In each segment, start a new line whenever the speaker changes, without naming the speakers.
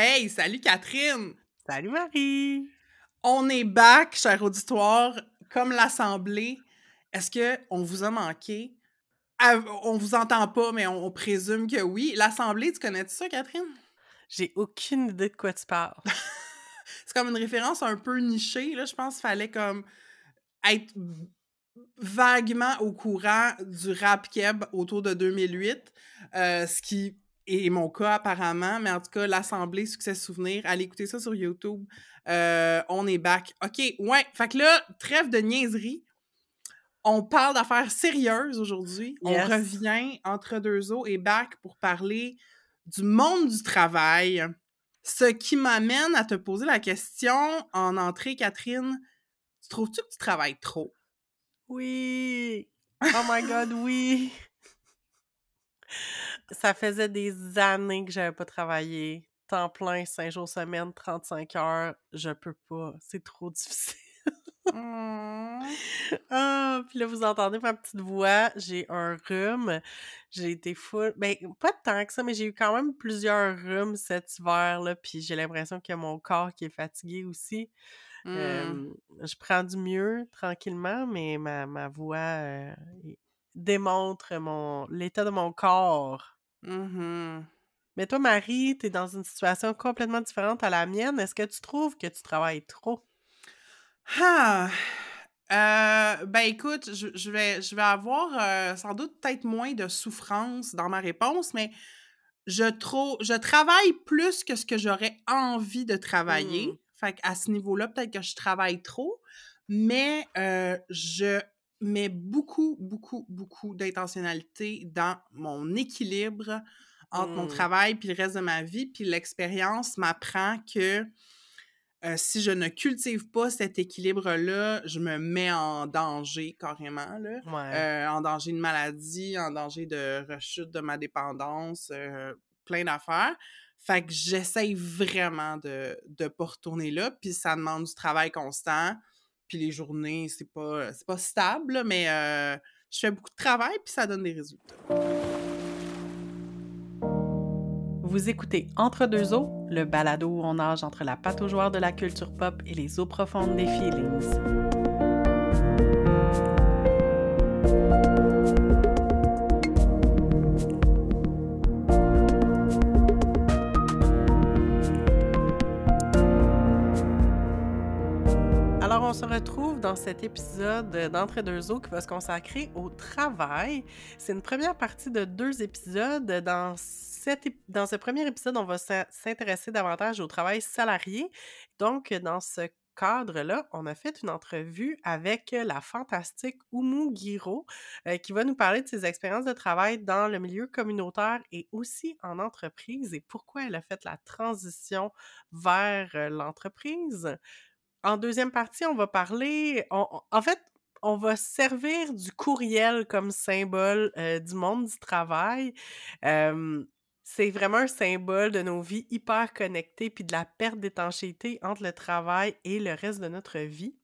Hey, salut Catherine!
Salut Marie!
On est back, cher auditoire, comme l'Assemblée. Est-ce que on vous a manqué? On vous entend pas, mais on, présume que oui. L'Assemblée, tu connais -tu ça, Catherine?
J'ai aucune idée de quoi tu parles.
C'est comme une référence un peu nichée, là. Je pense qu'il fallait comme être vaguement au courant du rap keb autour de 2008, euh, ce qui est mon cas apparemment, mais en tout cas, l'Assemblée Succès Souvenir, allez écouter ça sur YouTube. Euh, on est back. OK, ouais. Fait que là, trêve de niaiserie. On parle d'affaires sérieuses aujourd'hui. On revient entre deux eaux et back pour parler du monde du travail. Ce qui m'amène à te poser la question en entrée, Catherine. Tu trouves-tu que tu travailles trop?
Oui! Oh my god, oui! Ça faisait des années que j'avais pas travaillé. Temps plein, 5 jours semaine, 35 heures. Je peux pas. C'est trop difficile. Mmh. Ah, puis là, vous entendez ma petite voix. J'ai un rhume. J'ai été full. Ben, pas tant que ça, mais j'ai eu quand même plusieurs rhumes cet hiver, là. Puis j'ai l'impression que mon corps qui est fatigué aussi. Mmh. je prends du mieux tranquillement, mais ma, ma voix euh, démontre mon l'état de mon corps. Mmh mais toi, Marie, tu es dans une situation complètement différente à la mienne. Est-ce que tu trouves que tu travailles trop?
Ah! Euh, ben écoute, je, vais, je vais avoir euh, sans doute peut-être moins de souffrance dans ma réponse, mais je, trop, je travaille plus que ce que j'aurais envie de travailler. Mmh. Fait à ce niveau-là, peut-être que je travaille trop, mais euh, je mets beaucoup, beaucoup, beaucoup d'intentionnalité dans mon équilibre entre mon mmh. travail puis le reste de ma vie. Puis l'expérience m'apprend que euh, si je ne cultive pas cet équilibre-là, je me mets en danger carrément, là. Euh, en danger de maladie, en danger de rechute de ma dépendance, euh, plein d'affaires. Fait que j'essaye vraiment de ne pas retourner là, puis ça demande du travail constant. Puis les journées, c'est pas, pas stable, mais je fais beaucoup de travail, puis ça donne des résultats.
Vous écoutez Entre deux eaux, le balado où on nage entre la pataugeoire de la culture pop et les eaux profondes des feelings. On se retrouve dans cet épisode d'Entre deux eaux qui va se consacrer au travail. C'est une première partie de deux épisodes. Dans dans ce premier épisode, on va s'intéresser davantage au travail salarié. Donc, dans ce cadre-là, on a fait une entrevue avec la fantastique Oumu Guiraud, euh, qui va nous parler de ses expériences de travail dans le milieu communautaire et aussi en entreprise et pourquoi elle a fait la transition vers euh, l'entreprise. En deuxième partie, on va parler, en fait, on va servir du courriel comme symbole euh, du monde du travail. C'est vraiment un symbole de nos vies hyper connectées puis de la perte d'étanchéité entre le travail et le reste de notre vie.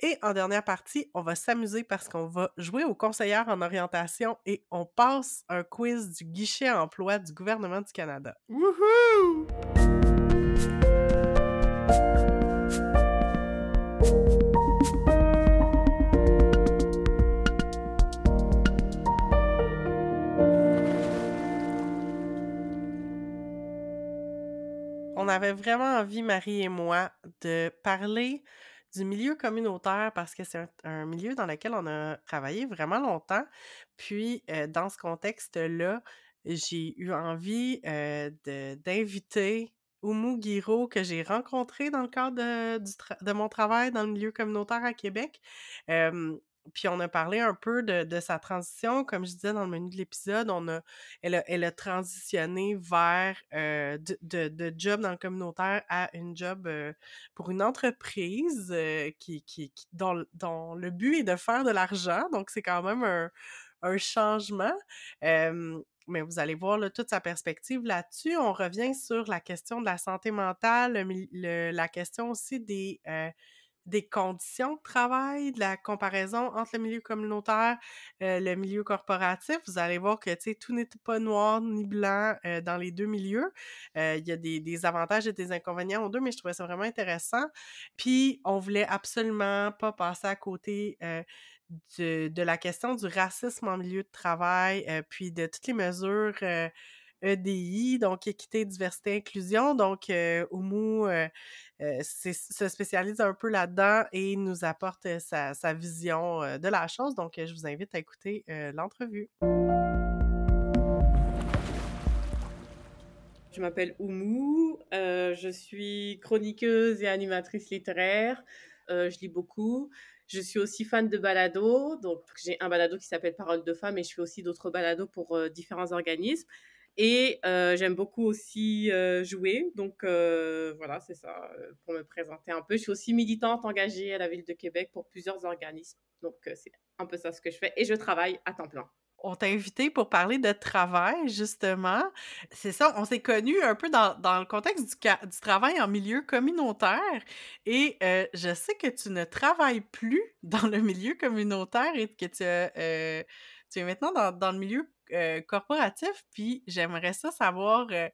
Et en dernière partie, on va s'amuser parce qu'on va jouer aux conseillères en orientation et on passe un quiz du guichet emploi du gouvernement du Canada. Wouhou! Vraiment envie, Marie et moi, de parler du milieu communautaire parce que c'est un, milieu dans lequel on a travaillé vraiment longtemps. Puis, euh, dans ce contexte-là, j'ai eu envie euh, d'inviter Oumu Guiraud que j'ai rencontré dans le cadre de, de, mon travail dans le milieu communautaire à Québec. Puis on a parlé un peu de, sa transition. Comme je disais dans le menu de l'épisode, on a, elle, a, elle a transitionné vers euh, de, job dans le communautaire à une job euh, pour une entreprise euh, qui, qui, dont, le but est de faire de l'argent. Donc c'est quand même un, un changement. mais vous allez voir là, toute sa perspective là-dessus. On revient sur la question de la santé mentale, la question aussi des des conditions de travail, de la comparaison entre le milieu communautaire, euh, le milieu corporatif. Vous allez voir que, tout n'est pas noir ni blanc euh, dans les deux milieux. Euh, il y a des, avantages et des inconvénients aux deux, mais je trouvais ça vraiment intéressant. Puis, on voulait absolument pas passer à côté de, de, la question du racisme en milieu de travail, puis de toutes les mesures EDI, donc équité, diversité, inclusion. Donc, euh, Oumu euh, euh, se spécialise un peu là-dedans et nous apporte sa, sa vision de la chose. Donc, je vous invite à écouter l'entrevue.
Je m'appelle Oumu, je suis chroniqueuse et animatrice littéraire. je lis beaucoup. Je suis aussi fan de balado, donc j'ai un balado qui s'appelle Parole de femme et je fais aussi d'autres balados pour différents organismes. Et euh, j'aime beaucoup aussi euh, jouer. Donc euh, voilà, c'est ça pour me présenter un peu. Je suis aussi militante engagée à la ville de Québec pour plusieurs organismes. Donc c'est un peu ça ce que je fais. Et je travaille à temps plein.
On t'a invité pour parler de travail, justement. C'est ça, on s'est connus un peu dans, dans le contexte du, du, travail en milieu communautaire. Et je sais que tu ne travailles plus dans le milieu communautaire et que tu, tu es maintenant dans, dans le milieu euh, corporatif, puis j'aimerais ça savoir, euh,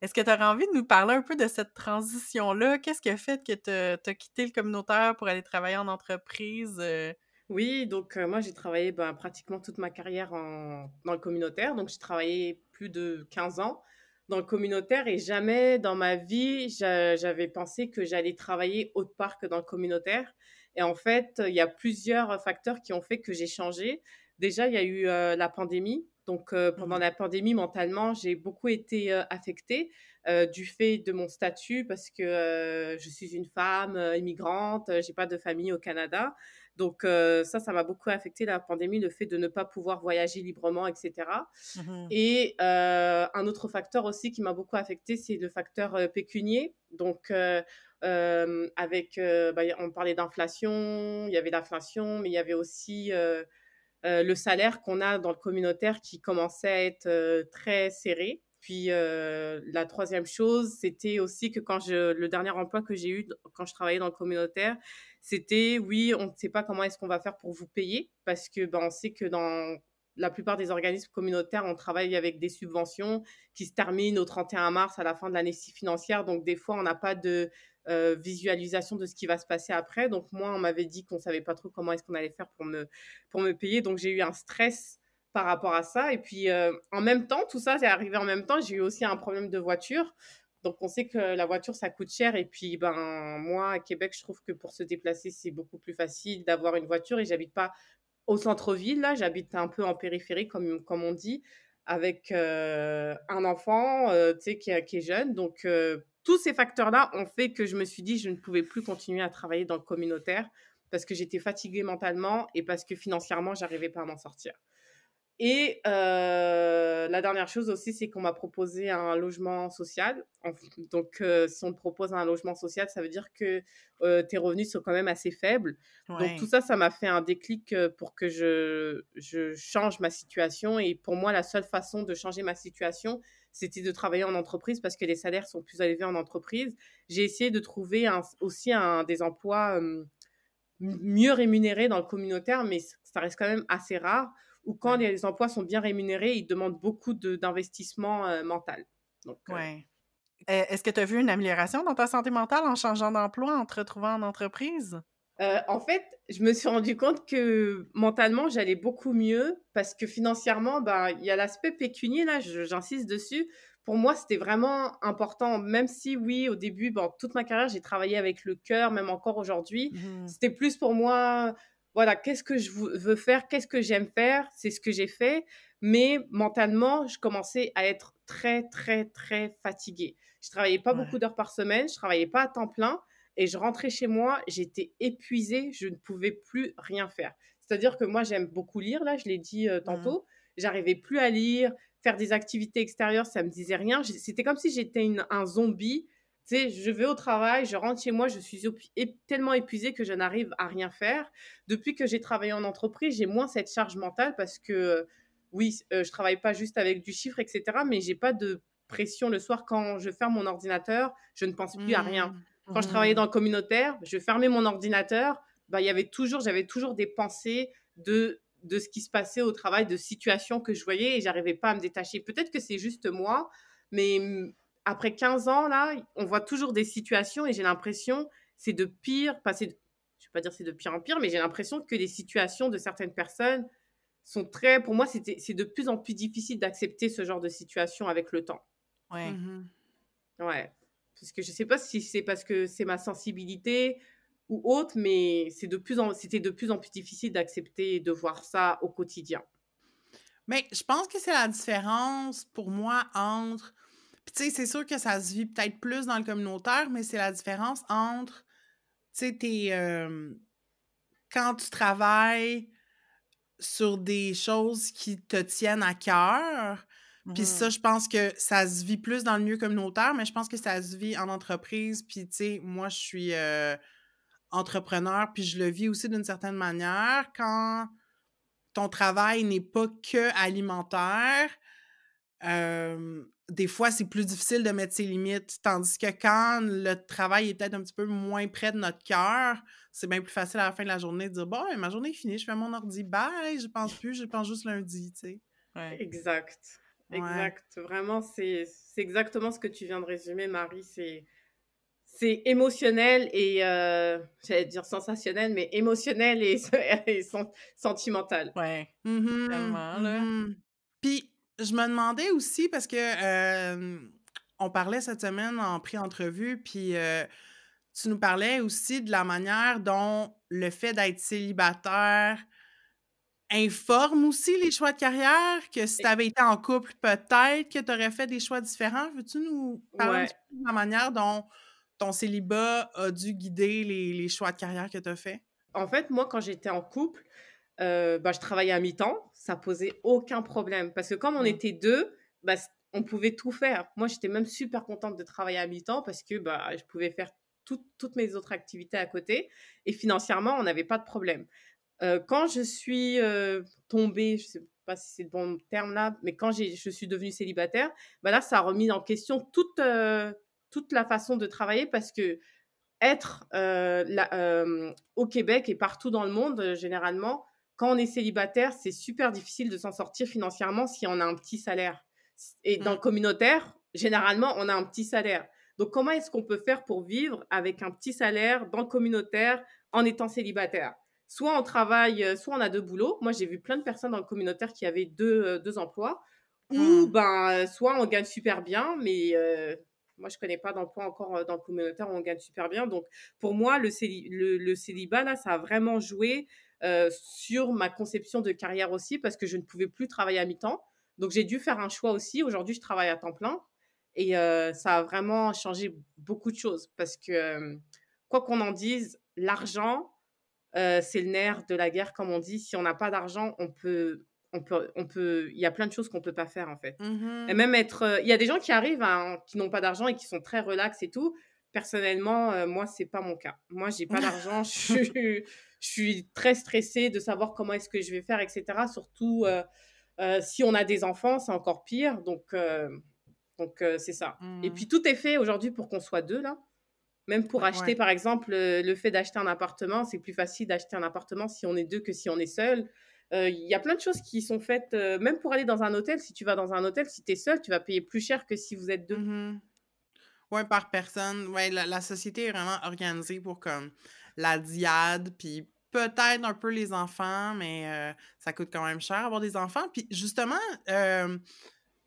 est-ce que tu aurais envie de nous parler un peu de cette transition-là? Qu'est-ce qui a fait que tu as quitté le communautaire pour aller travailler en entreprise? Euh?
Oui, donc moi j'ai travaillé ben, pratiquement toute ma carrière dans le communautaire, donc j'ai travaillé plus de 15 ans dans le communautaire et jamais dans ma vie j'avais pensé que j'allais travailler autre part que dans le communautaire. Et en fait, il y a plusieurs facteurs qui ont fait que j'ai changé. Déjà, il y a eu la pandémie donc, euh, pendant mmh la pandémie, mentalement, j'ai beaucoup été euh, affectée euh, du fait de mon statut parce que je suis une femme immigrante, j'ai pas de famille au Canada. Donc, ça, ça m'a beaucoup affecté la pandémie, le fait de ne pas pouvoir voyager librement, etc. Et mmh un autre facteur aussi qui m'a beaucoup affecté, c'est le facteur pécunier. Donc, avec, bah, on parlait d'inflation, il y avait l'inflation, mais il y avait aussi euh, le salaire qu'on a dans le communautaire qui commençait à être euh, très serré. Puis euh, la troisième chose, c'était aussi que quand je, le dernier emploi que j'ai eu quand je travaillais dans le communautaire, c'était oui, on ne sait pas comment est-ce qu'on va faire pour vous payer parce que ben, on sait que dans la plupart des organismes communautaires, on travaille avec des subventions qui se terminent au 31 mars à la fin de l'année financière. Donc, des fois, on n'a pas de euh, visualisation de ce qui va se passer après. Donc moi, on m'avait dit qu'on savait pas trop comment est-ce qu'on allait faire pour me, pour me payer. Donc j'ai eu un stress par rapport à ça. Et puis euh, en même temps, tout ça, c'est arrivé en même temps. J'ai eu aussi un problème de voiture. Donc on sait que la voiture, ça coûte cher. Et puis ben moi, à Québec, je trouve que pour se déplacer, c'est beaucoup plus facile d'avoir une voiture. Et j'habite pas au centre-ville, là, j'habite un peu en périphérie, comme, comme on dit, avec euh, un enfant qui, qui, est jeune. Donc tous ces facteurs-là ont fait que je me suis dit je ne pouvais plus continuer à travailler dans le communautaire parce que j'étais fatiguée mentalement et parce que financièrement, j'arrivais pas à m'en sortir. Et euh, la dernière chose aussi, c'est qu'on m'a proposé un logement social. Donc, euh, si on te propose un logement social, ça veut dire que euh, tes revenus sont quand même assez faibles. Donc, tout ça, ça m'a fait un déclic pour que je, je change ma situation. Et pour moi, la seule façon de changer ma situation, c'était de travailler en entreprise parce que les salaires sont plus élevés en entreprise. J'ai essayé de trouver aussi un, des emplois mieux rémunérés dans le communautaire, mais ça reste quand même assez rare. Ou quand les emplois sont bien rémunérés, ils demandent beaucoup d'investissement euh, mental.
Donc, euh, ouais. Est-ce que tu as vu une amélioration dans ta santé mentale en changeant d'emploi, en te retrouvant en entreprise?
Euh, en fait, je me suis rendu compte que mentalement, j'allais beaucoup mieux parce que financièrement, ben, il y a l'aspect pécunier, là, j'insiste dessus. Pour moi, c'était vraiment important, même si, oui, au début, bon, toute ma carrière, j'ai travaillé avec le cœur, même encore aujourd'hui. Mmh c'était plus pour moi, voilà, qu'est-ce que je veux faire, qu'est-ce que j'aime faire, c'est ce que j'ai fait. Mais mentalement, je commençais à être très, très, très fatiguée. Je travaillais pas beaucoup d'heures par semaine, je travaillais pas à temps plein. Et je rentrais chez moi, j'étais épuisée, je ne pouvais plus rien faire. C'est-à-dire que moi, j'aime beaucoup lire, là, je l'ai dit euh, mmh. tantôt. J'arrivais plus à lire, faire des activités extérieures, ça me disait rien. C'était comme si j'étais un zombie. Tu sais, je vais au travail, je rentre chez moi, je suis tellement épuisée que je n'arrive à rien faire. Depuis que j'ai travaillé en entreprise, j'ai moins cette charge mentale parce que, oui, euh, je travaille pas juste avec du chiffre, etc., mais j'ai pas de pression le soir quand je ferme mon ordinateur, je ne pense plus à rien. Mmh. Quand je travaillais dans le communautaire, je fermais mon ordinateur, bah, il y avait toujours, j'avais toujours des pensées de, de ce qui se passait au travail, de situations que je voyais et j'arrivais pas à me détacher. Peut-être que c'est juste moi, mais mm, après 15 ans, là, on voit toujours des situations et j'ai l'impression c'est de pire, pas je vais pas dire c'est de pire en pire, mais j'ai l'impression que les situations de certaines personnes sont très, pour moi, c'est de plus en plus difficile d'accepter ce genre de situation avec le temps.
Ouais.
Mhm.
Ouais. Parce que je sais pas si c'est parce que c'est ma sensibilité ou autre, mais c'est de plus en, c'était de plus en plus difficile d'accepter de voir ça au quotidien.
Mais je pense que c'est la différence pour moi entre. Puis tu sais, c'est sûr que ça se vit peut-être plus dans le communautaire, mais c'est la différence entre. Tu sais, t'es. euh, quand tu travailles sur des choses qui te tiennent à cœur, puis
Mhm.
ça, je pense que ça se vit plus dans le milieu communautaire, mais je pense que ça se vit en entreprise. Puis, tu sais, moi, je suis euh, entrepreneur, puis je le vis aussi d'une certaine manière. Quand ton travail n'est pas que alimentaire, euh, des fois, c'est plus difficile de mettre ses limites. Tandis que quand le travail est peut-être un petit peu moins près de notre cœur, c'est bien plus facile à la fin de la journée de dire Bon, ben, ma journée est finie, je fais mon ordi, bye, je pense plus, je pense juste lundi, tu sais.
Ouais.
Exact.
Ouais.
Exact. Vraiment, c'est c'est exactement ce que tu viens de résumer, Marie. C'est c'est émotionnel et, euh, j'allais dire sensationnel, mais émotionnel et, et sen- sentimental.
Ouais. Tellement, là.
mhm. Puis, je me demandais aussi, parce que euh, on parlait cette semaine en pré-entrevue, puis euh, tu nous parlais aussi de la manière dont le fait d'être célibataire informe aussi les choix de carrière, que si tu avais été en couple, peut-être que tu aurais fait des choix différents. Veux-tu nous parler un petit peu de la manière dont ton célibat a dû guider les, les choix de carrière que tu as fait?
En fait, moi, quand j'étais en couple, euh, bah, je travaillais à mi-temps. Ça posait aucun problème. Parce que comme on
Mm.
était deux, bah, on pouvait tout faire. Moi, j'étais même super contente de travailler à mi-temps parce que bah, je pouvais faire tout- toutes mes autres activités à côté. Et financièrement, on n'avait pas de problème. Euh, quand je suis euh, tombée, je sais pas si c'est le bon terme là, mais quand je suis devenue célibataire, bah là, ça a remis en question toute, toute la façon de travailler parce que être la- au Québec et partout dans le monde, généralement, quand on est célibataire, c'est super difficile de s'en sortir financièrement si on a un petit salaire. Et dans
Mm.
le communautaire, généralement, on a un petit salaire. Donc, comment est-ce qu'on peut faire pour vivre avec un petit salaire dans le communautaire en étant célibataire? Soit on travaille, euh, soit on a deux boulots. Moi, j'ai vu plein de personnes dans le communautaire qui avaient deux, euh, deux emplois. Ou
Mm.
ben, euh, soit on gagne super bien, mais euh, moi, je connais pas d'emploi encore dans le communautaire où on gagne super bien. Donc, pour moi, le, céli- le, le célibat, là, ça a vraiment joué euh, sur ma conception de carrière aussi parce que je ne pouvais plus travailler à mi-temps. Donc, j'ai dû faire un choix aussi. Aujourd'hui, je travaille à temps plein et euh, ça a vraiment changé beaucoup de choses parce que, euh, quoi qu'on en dise, l'argent, euh, c'est le nerf de la guerre, comme on dit. Si on n'a pas d'argent, on peut, on peut, on peut, il y a plein de choses qu'on peut pas faire en fait.
Mhm.
Et même être, il y a des gens qui arrivent, à- qui n'ont pas d'argent et qui sont très relax et tout. Personnellement, euh, moi, c'est pas mon cas. Moi, j'ai pas d'argent. Je suis, je suis très stressée de savoir comment est-ce que je vais faire, etc. Surtout euh, euh, si on a des enfants, c'est encore pire. Donc, euh, donc c'est ça. Et
Mhm.
puis tout est fait aujourd'hui pour qu'on soit deux là. Même pour
Ouais.
acheter, par exemple, le fait d'acheter un appartement, c'est plus facile d'acheter un appartement si on est deux que si on est seul. Euh, Il y a plein de choses qui sont faites, euh, même pour aller dans un hôtel. Si tu vas dans un hôtel, si tu es seul, tu vas payer plus cher que si vous êtes deux.
Mhm. Ouais, par personne. Ouais, la, la société est vraiment organisée pour comme la diade, puis peut-être un peu les enfants, mais euh, ça coûte quand même cher avoir des enfants. Puis justement, euh,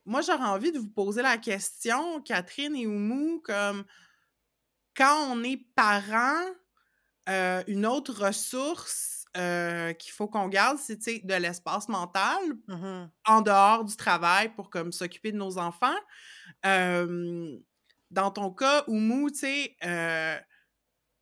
moi j'aurais envie de vous poser la question, Catherine et Oumou, comme quand on est parent, euh, une autre ressource euh, qu'il faut qu'on garde, c'est de l'espace mental
Mhm.
en dehors du travail pour comme s'occuper de nos enfants. Euh, dans ton cas, Oumou, tu sais, euh,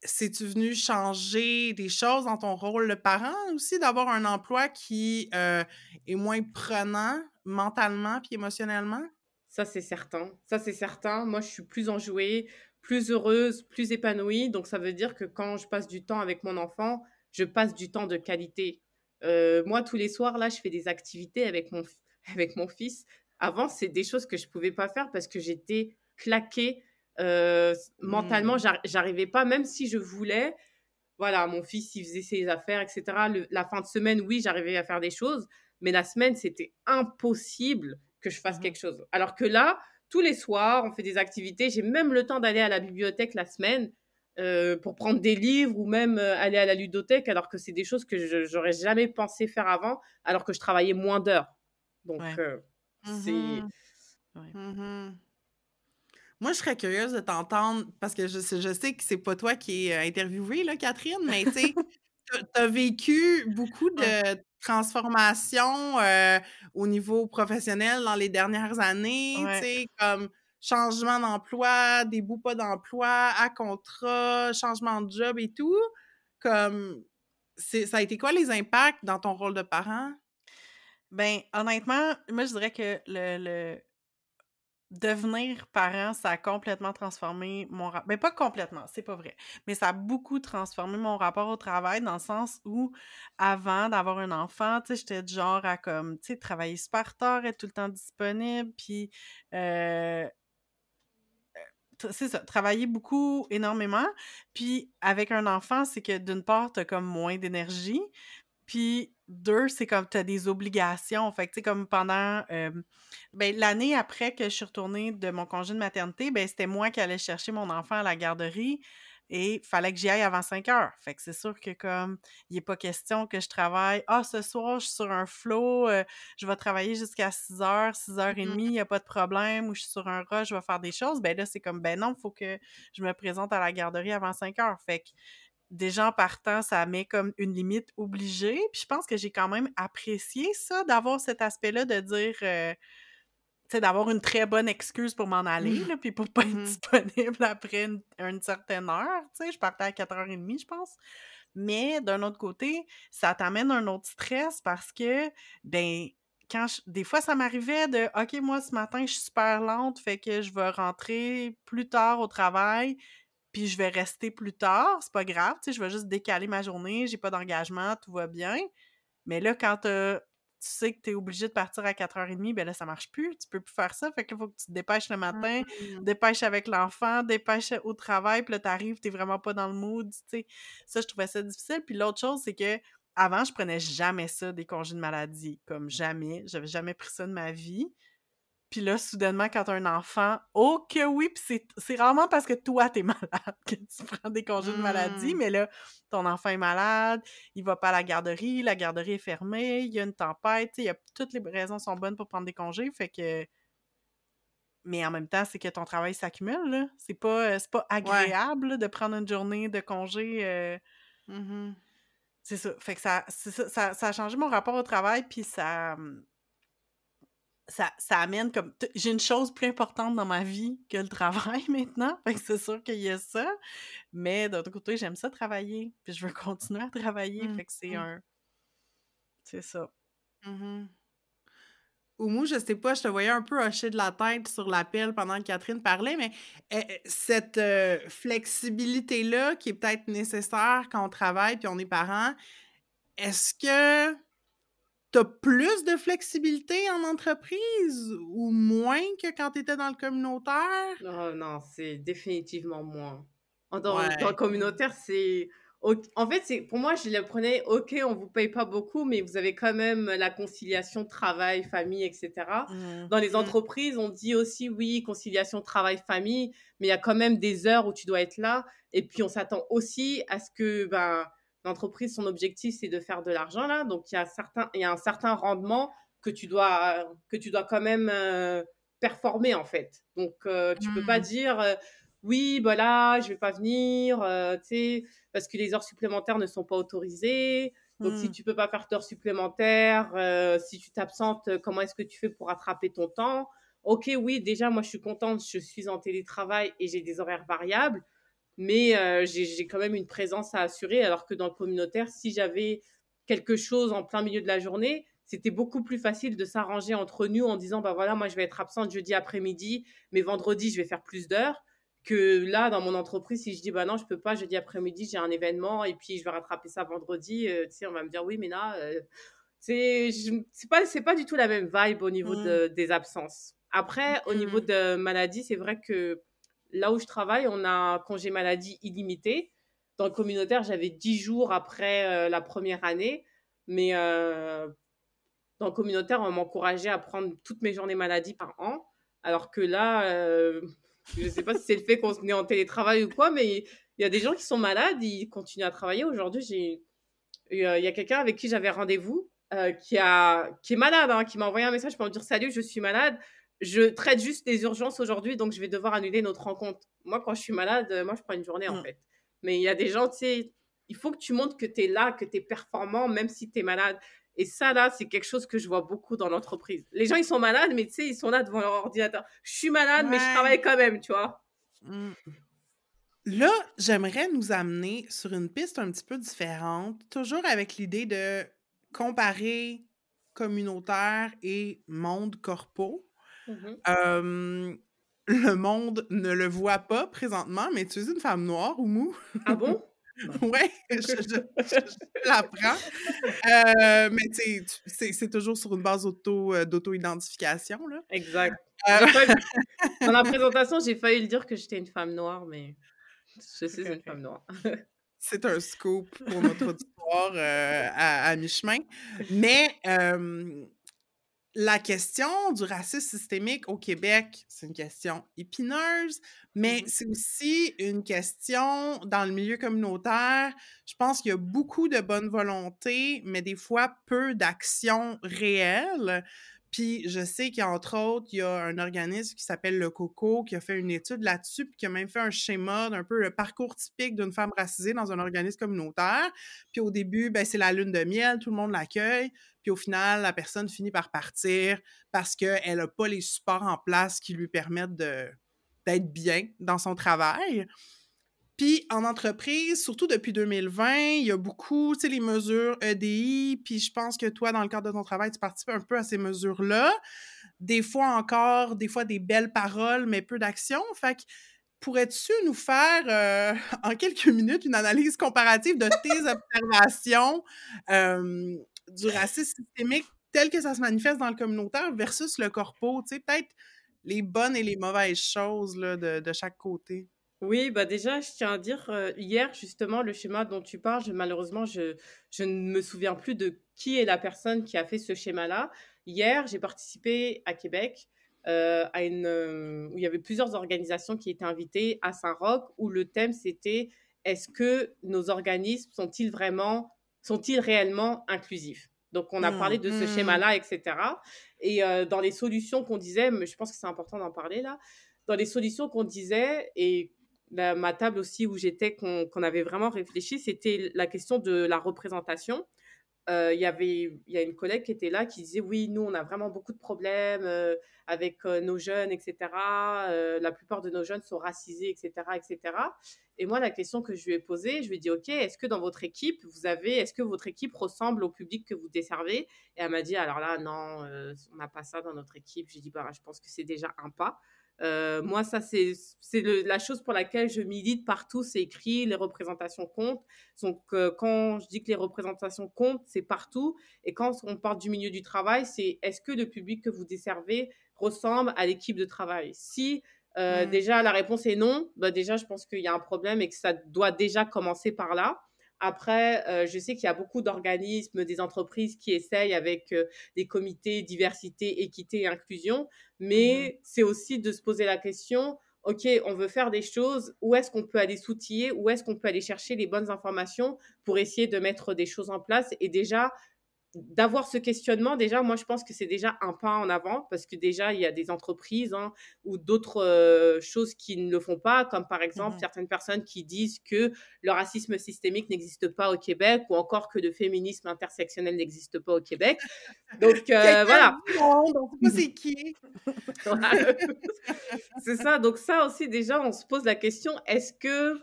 c'est-tu venu changer des choses dans ton rôle de parent aussi, d'avoir un emploi qui euh, est moins prenant mentalement puis émotionnellement?
Ça, c'est certain. Ça, c'est certain. Moi, je suis plus enjouée, plus heureuse, plus épanouie. Donc, ça veut dire que quand je passe du temps avec mon enfant, je passe du temps de qualité. Euh, moi, tous les soirs, là, je fais des activités avec mon, avec mon fils. Avant, c'est des choses que je pouvais pas faire parce que j'étais claquée Euh, mentalement,
Mmh.
j'ar- j'arrivais pas, même si je voulais. Voilà, mon fils, il faisait ses affaires, etc. Le- la fin de semaine, oui, j'arrivais à faire des choses, mais la semaine, c'était impossible que je fasse
Mhm.
quelque chose. Alors que là, tous les soirs, on fait des activités. J'ai même le temps d'aller à la bibliothèque la semaine euh, pour prendre des livres ou même euh, aller à la ludothèque, alors que c'est des choses que je j'aurais jamais pensé faire avant, alors que je travaillais moins d'heures. Donc,
Ouais.
euh, c'est...
Ouais.
Moi, je serais curieuse de t'entendre parce que je sais, je sais que c'est pas toi qui es euh, interviewée, là, Catherine, mais tu sais, as vécu beaucoup de transformations euh, au niveau professionnel dans les dernières années, tu sais, comme changement d'emploi, des bouts pas d'emploi, à contrat, changement de job et tout. Comme, ça a été quoi les impacts dans ton rôle de parent?
Ben, honnêtement, moi, je dirais que le, le devenir parent, ça a complètement transformé mon rapport. Mais pas complètement, c'est pas vrai. Mais ça a beaucoup transformé mon rapport au travail dans le sens où, avant d'avoir un enfant, tu sais, j'étais du genre à comme, tu sais, travailler super tard, être tout le temps disponible, puis euh, c'est ça, travailler beaucoup, énormément. Puis avec un enfant, c'est que d'une part, t'as comme moins d'énergie, puis deux, c'est comme tu as des obligations. Fait que, tu sais, comme pendant. euh, ben, l'année après que je suis retournée de mon congé de maternité, ben, c'était moi qui allais chercher mon enfant à la garderie et fallait que j'y aille avant 5 heures. Fait que c'est sûr que, comme, il n'est pas question que je travaille. Ah, ce soir, je suis sur un flow, euh, je vais travailler jusqu'à 6 heures, 6 heures et
Mhm.
demie, il n'y a pas de problème, ou je suis sur un rush, je vais faire des choses. Ben là, c'est comme, ben non, il faut que je me présente à la garderie avant 5 heures. Fait que déjà en partant, ça met comme une limite obligée. Puis je pense que j'ai quand même apprécié ça, d'avoir cet aspect-là de dire, euh, tu sais, d'avoir une très bonne excuse pour m'en aller, là, puis pour pas être
Mhm.
disponible après une, une certaine heure. Tu sais, je partais à 4h30, je pense. Mais d'un autre côté, ça t'amène un autre stress parce que, ben, quand je- des fois, ça m'arrivait de OK, moi, ce matin, je suis super lente, fait que je vais rentrer plus tard au travail, puis je vais rester plus tard, c'est pas grave, tu sais, je vais juste décaler ma journée, j'ai pas d'engagement, tout va bien. Mais là, quand tu sais que tu es obligé de partir à 4h30, ben là, ça marche plus, tu peux plus faire ça, fait qu'il faut que tu te dépêches le matin,
Mhm.
dépêches avec l'enfant, dépêches au travail, puis là, t'arrives, t'es vraiment pas dans le mood, tu sais. Ça, je trouvais ça difficile. Puis l'autre chose, c'est que avant, je prenais jamais ça, des congés de maladie, comme jamais. J'avais jamais pris ça de ma vie. Puis là, soudainement, quand t'as un enfant, oh que oui, puis c'est, rarement parce que toi, t'es malade que tu prends des congés de maladie,
Mm.
mais là, ton enfant est malade, il va pas à la garderie, la garderie est fermée, il y a une tempête, il y a, toutes les raisons sont bonnes pour prendre des congés, fait que... Mais en même temps, c'est que ton travail s'accumule, là. C'est pas, euh, c'est pas agréable là, de prendre une journée de congé... euh,
Mhm.
c'est ça. Fait que ça, ça, ça, ça a changé mon rapport au travail, puis ça, hum, ça, ça amène comme. J'ai une chose plus importante dans ma vie que le travail maintenant. Fait que c'est sûr qu'il y a ça. Mais d'autre côté, j'aime ça travailler, puis je veux continuer à travailler. Fait que c'est
Mhm.
un. C'est ça.
Mhm. Oumou, je sais pas, je te voyais un peu hocher de la tête sur l'appel pendant que Catherine parlait, mais euh, euh, cette euh, flexibilité-là qui est peut-être nécessaire quand on travaille puis on est parent, est-ce que tu as plus de flexibilité en entreprise ou moins que quand tu étais dans le communautaire?
Non, non, c'est définitivement moins. Dans,
Ouais.
dans le communautaire, c'est... En fait, pour moi, je le prenais, ok, on vous paye pas beaucoup, mais vous avez quand même la conciliation travail, famille, etc.
Mm.
Dans les entreprises, on dit aussi, oui, conciliation travail-famille, mais il y a quand même des heures où tu dois être là. Et puis, on s'attend aussi à ce que ben, l'entreprise, son objectif, c'est de faire de l'argent, là. Donc, il y, a certain, il y a un certain rendement que tu dois, que tu dois quand même euh, performer, en fait. Donc, euh, tu peux pas
Mm.
dire, euh, oui, bah là, je vais pas venir, tu sais, parce que les heures supplémentaires ne sont pas autorisées. Donc, si
Mm.
tu peux pas faire d'heures supplémentaires, si tu t'absentes, comment est-ce que tu fais pour rattraper ton temps? Ok, oui, déjà, moi, je suis contente, je suis en télétravail et j'ai des horaires variables, mais euh, j'ai quand même une présence à assurer, alors que dans le communautaire, si j'avais quelque chose en plein milieu de la journée, c'était beaucoup plus facile de s'arranger entre nous en disant, bah voilà, moi, je vais être absente jeudi après-midi, mais vendredi, je vais faire plus d'heures que là, dans mon entreprise, si je dis, bah non, je peux pas, jeudi après-midi, j'ai un événement et puis je vais rattraper ça vendredi, euh, tu sais, on va me dire, oui, mais là, euh, c'est pas, c'est pas du tout la même vibe au niveau
Mm.
de, des absences. Après, au niveau
Mm.
de maladie, c'est vrai que là où je travaille, on a un congé maladie illimité. Dans le communautaire, j'avais 10 jours après la première année. Mais dans le communautaire, on m'encourageait à prendre toutes mes journées maladie par an. Alors que là, je ne sais pas si c'est le fait qu'on est en télétravail ou quoi, mais il y a des gens qui sont malades, ils continuent à travailler. Aujourd'hui, j'ai il y a quelqu'un avec qui j'avais rendez-vous euh, qui, qui est malade, hein, qui m'a envoyé un message pour me dire Salut, je suis malade. Je traite juste des urgences aujourd'hui, donc je vais devoir annuler notre rencontre. Moi, quand je suis malade, moi, je prends une journée en mmh. fait. Mais il y a des gens, tu sais, il faut que tu montres que tu es là, que tu es performant, même si tu es malade. Et ça, là, c'est quelque chose que je vois beaucoup dans l'entreprise. Les gens, ils sont malades, mais tu sais, ils sont là devant leur ordinateur. Je suis malade, mais je travaille quand même, tu vois.
Mmh. Là, j'aimerais nous amener sur une piste un petit peu différente, toujours avec l'idée de comparer communautaire et monde corpo. Mmh le monde ne le voit pas présentement, mais tu es une femme noire, ou mou?
Ah bon?
oui, je, je, l'apprends. Euh, mais c'est, toujours sur une base euh, d'auto-identification.
Exact. Euh... Dans la présentation, j'ai failli le dire que j'étais une femme noire, mais je suis une femme noire.
C'est un scoop pour notre auditoire euh, à, mi-chemin. Mais la question du racisme systémique au Québec, c'est une question épineuse, mais mmh c'est aussi une question dans le milieu communautaire. Je pense qu'il y a beaucoup de bonne volonté, mais des fois peu d'actions réelles. Puis je sais qu'entre autres, il y a un organisme qui s'appelle le COCO qui a fait une étude là-dessus, puis qui a même fait un schéma d'un peu le parcours typique d'une femme racisée dans un organisme communautaire. Puis au début, ben, c'est la lune de miel, tout le monde l'accueille. Puis au final, la personne finit par partir parce qu'elle n'a pas les supports en place qui lui permettent d'être bien dans son travail. Puis en entreprise, surtout depuis 2020, il y a beaucoup, tu sais, les mesures EDI, puis je pense que toi, dans le cadre de ton travail, tu participes un peu à ces mesures-là. Des fois encore, des fois des belles paroles, mais peu d'action. Fait que pourrais-tu nous faire euh, en quelques minutes une analyse comparative de tes observations du racisme systémique tel que ça se manifeste dans le communautaire versus le corpo, tu sais, peut-être les bonnes et les mauvaises choses là, de, de chaque côté?
Oui, bah déjà, je tiens à dire, hier, justement, le schéma dont tu parles, malheureusement, je, je ne me souviens plus de qui est la personne qui a fait ce schéma-là. Hier, j'ai participé à Québec à une, où il y avait plusieurs organisations qui étaient invitées à Saint-Roch, où le thème c'était est-ce que nos organismes sont-ils vraiment, sont-ils réellement inclusifs? Donc, on a parlé de ce mmh. schéma-là, etc. Et dans les solutions qu'on disait, mais je pense que c'est important d'en parler là, dans les solutions qu'on disait et ma table aussi où j'étais, qu'on avait vraiment réfléchi, c'était la question de la représentation. Euh, il y avait il y a une collègue qui était là qui disait oui nous on a vraiment beaucoup de problèmes euh, avec euh, nos jeunes etc la plupart de nos jeunes sont racisés etc etc et moi la question que je lui ai posée je lui ai dit ok est-ce que dans votre équipe vous avez est-ce que votre équipe ressemble au public que vous desservez? Et elle m'a dit alors là non on n'a pas ça dans notre équipe. J'ai dit bah je pense que c'est déjà un pas euh, moi, ça, c'est la chose pour laquelle je milite partout, c'est écrit, les représentations comptent. Donc, euh, quand je dis que les représentations comptent, c'est partout. Et quand on parle du milieu du travail, c'est est-ce que le public que vous desservez ressemble à l'équipe de travail? Si euh, mmh. déjà la réponse est non, bah déjà, je pense qu'il y a un problème et que ça doit déjà commencer par là. Après, euh, je sais qu'il y a beaucoup d'organismes, des entreprises qui essayent avec euh, des comités diversité, équité et inclusion, mmh mais c'est aussi de se poser la question, OK, on veut faire des choses, où est-ce qu'on peut aller s'outiller, où est-ce qu'on peut aller chercher les bonnes informations pour essayer de mettre des choses en place et déjà d'avoir ce questionnement, déjà, moi, je pense que c'est déjà un pas en avant parce que déjà, il y a des entreprises hein, ou d'autres euh, choses qui ne le font pas, comme par exemple mmh certaines personnes qui disent que le racisme systémique n'existe pas au Québec ou encore que le féminisme intersectionnel n'existe pas au Québec. Donc, euh, voilà.
c'est qui.
c'est ça. Donc, ça aussi, déjà, on se pose la question est-ce que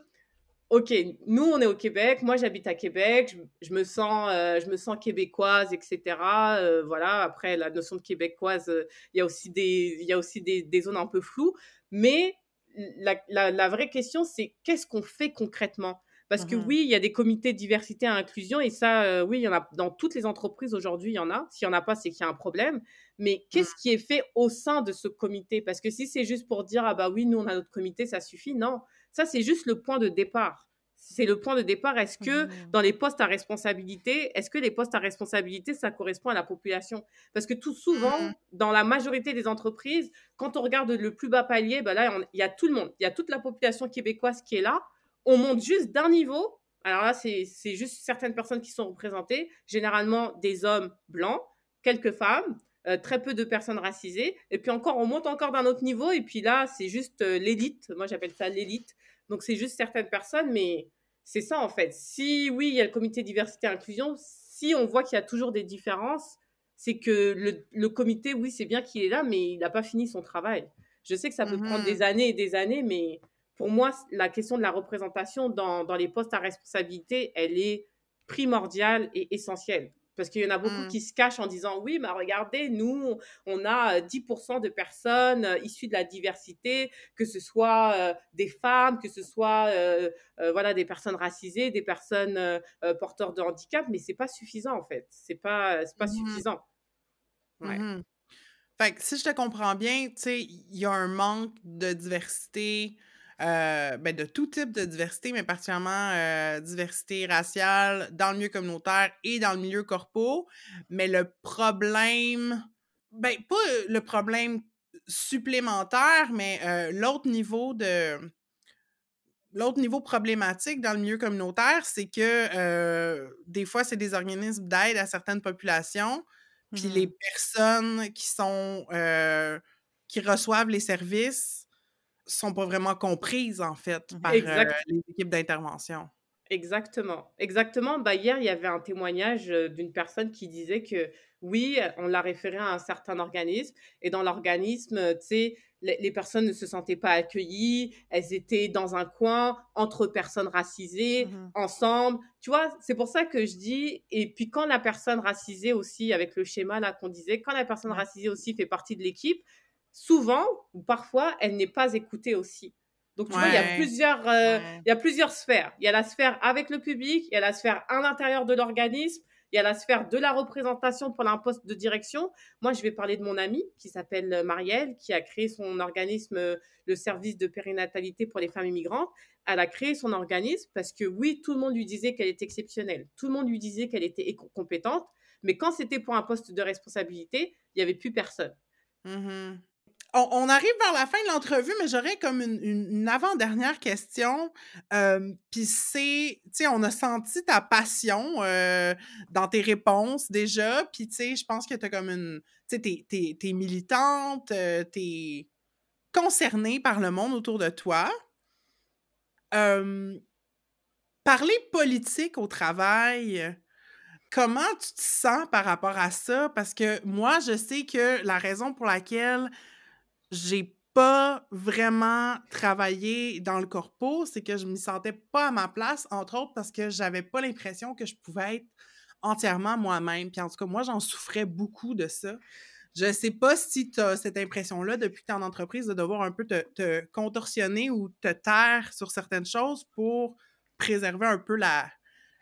OK, nous, on est au Québec. Moi, j'habite à Québec. Je, me sens, euh, je me sens québécoise, etc. Euh, voilà. Après, la notion de québécoise, euh, il y a aussi des, y a aussi des, zones un peu floues. Mais la, vraie question, c'est qu'est-ce qu'on fait concrètement? Parce que
Mhm.
oui, il y a des comités diversité et inclusion et ça, oui, il y en a dans toutes les entreprises aujourd'hui, il y en a. S'il n'y en a pas, c'est qu'il y a un problème. Mais qu'est-ce qui est fait au sein de ce comité? Parce que si c'est juste pour dire, ah bah oui, nous, on a notre comité, ça suffit, non. Ça, c'est juste le point de départ. C'est le point de départ. Est-ce que
Mhm.
dans les postes à responsabilité, est-ce que les postes à responsabilité, ça correspond à la population? Parce que tout souvent,
Mhm.
dans la majorité des entreprises, quand on regarde le plus bas palier, bah là, il y a tout le monde. Il y a toute la population québécoise qui est là. On monte juste d'un niveau. Alors là, c'est c'est juste certaines personnes qui sont représentées, généralement des hommes blancs, quelques femmes, euh, très peu de personnes racisées. Et puis encore, on monte encore d'un autre niveau. Et puis là, c'est juste euh, l'élite. Moi, j'appelle ça l'élite. Donc c'est juste certaines personnes, mais c'est ça en fait. Si oui, il y a le comité diversité et inclusion, si on voit qu'il y a toujours des différences, c'est que le, le comité, oui, c'est bien qu'il est là, mais il n'a pas fini son travail. Je sais que ça peut
Mhm.
prendre des années et des années, mais pour moi, la question de la représentation dans, dans les postes à responsabilité, elle est primordiale et essentielle. Parce qu'il y en a beaucoup
Mm.
qui se cachent en disant oui, mais regardez, nous, on a euh, 10% de personnes issues de la diversité, que ce soit euh, des femmes, que ce soit euh, euh, voilà, des personnes racisées, des personnes porteurs de handicap, mais c'est pas suffisant en fait. C'est pas, c'est pas
Mhm.
suffisant. Ouais.
Fait que si je te comprends bien, tu sais, il y a un manque de diversité, euh, ben de tout type de diversité, mais particulièrement euh, diversité raciale dans le milieu communautaire et dans le milieu corpo. Mais le problème, ben pas euh, le problème supplémentaire, mais euh, l'autre niveau de l'autre niveau problématique dans le milieu communautaire, c'est que des fois, c'est des organismes d'aide à certaines populations, puis les
Mhm.
personnes qui sont qui reçoivent les services sont pas vraiment comprises, en fait,
Mhm.
par euh, les équipes d'intervention.
Exactement. Exactement. Bah, hier, il y avait un témoignage d'une personne qui disait que oui, on l'a référé à un certain organisme et dans l'organisme, tu sais, les, les personnes ne se sentaient pas accueillies, elles étaient dans un coin entre personnes racisées,
Mhm.
ensemble. Tu vois, c'est pour ça que je dis, et puis quand la personne racisée aussi, avec le schéma là qu'on disait, quand la personne racisée aussi fait partie de l'équipe, souvent ou parfois, elle n'est pas écoutée aussi. Donc, tu vois, il y a plusieurs, euh,
Ouais.
il y a plusieurs sphères. Il y a la sphère avec le public, il y a la sphère à l'intérieur de l'organisme, il y a la sphère de la représentation pour un poste de direction. Moi, je vais parler de mon amie qui s'appelle euh, Marielle, qui a créé son organisme, euh, le service de périnatalité pour les femmes immigrantes. Elle a créé son organisme parce que oui, tout le monde lui disait qu'elle était exceptionnelle. Tout le monde lui disait qu'elle était compétente. Mais quand c'était pour un poste de responsabilité, il n'y avait plus personne.
Mhm. On, arrive vers la fin de l'entrevue, mais j'aurais comme une avant-dernière question. Euh, Puis c'est, tu sais, on a senti ta passion euh, dans tes réponses déjà. Puis tu sais, je pense que tu as comme une, tu sais, t'es, t'es- t'es militante, euh, t'es concernée par le monde autour de toi. Euh, parler politique au travail, comment tu te sens par rapport à ça? Parce que moi, je sais que la raison pour laquelle j'ai pas vraiment travaillé dans le corpo, c'est que je me sentais pas à ma place, entre autres parce que j'avais pas l'impression que je pouvais être entièrement moi-même. Puis en tout cas, moi, j'en souffrais beaucoup de ça. Je sais pas si tu as cette impression-là depuis que tu en entreprise de devoir un peu te contorsionner ou te taire sur certaines choses pour préserver un peu la,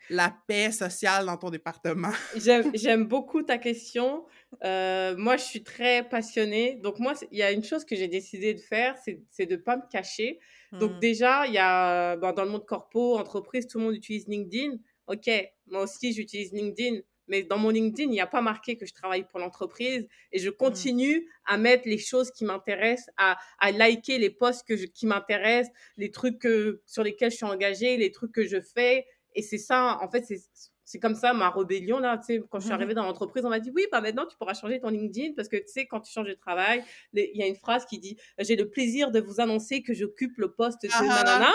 la paix sociale dans ton département.
J'aime beaucoup ta question. Euh, moi, je suis très passionnée. Donc, moi, il y a une chose que j'ai décidé de faire, c'est de ne pas me cacher. Donc,
Mhm.
déjà, il y a bon, dans le monde corpo, entreprise, tout le monde utilise LinkedIn. OK, moi aussi, j'utilise LinkedIn. Mais dans mon LinkedIn, il n'y a pas marqué que je travaille pour l'entreprise et je continue à mettre les choses qui m'intéressent, à, à liker les posts que je- qui m'intéressent, les trucs que, sur lesquels je suis engagée, les trucs que je fais. Et c'est ça, en fait, c'est comme ça ma rébellion là, tu sais, quand je suis
Mhm.
arrivée dans l'entreprise, on m'a dit oui, bah maintenant tu pourras changer ton LinkedIn parce que tu sais quand tu changes de travail, il y a une phrase qui dit j'ai le plaisir de vous annoncer que j'occupe le poste de nanana.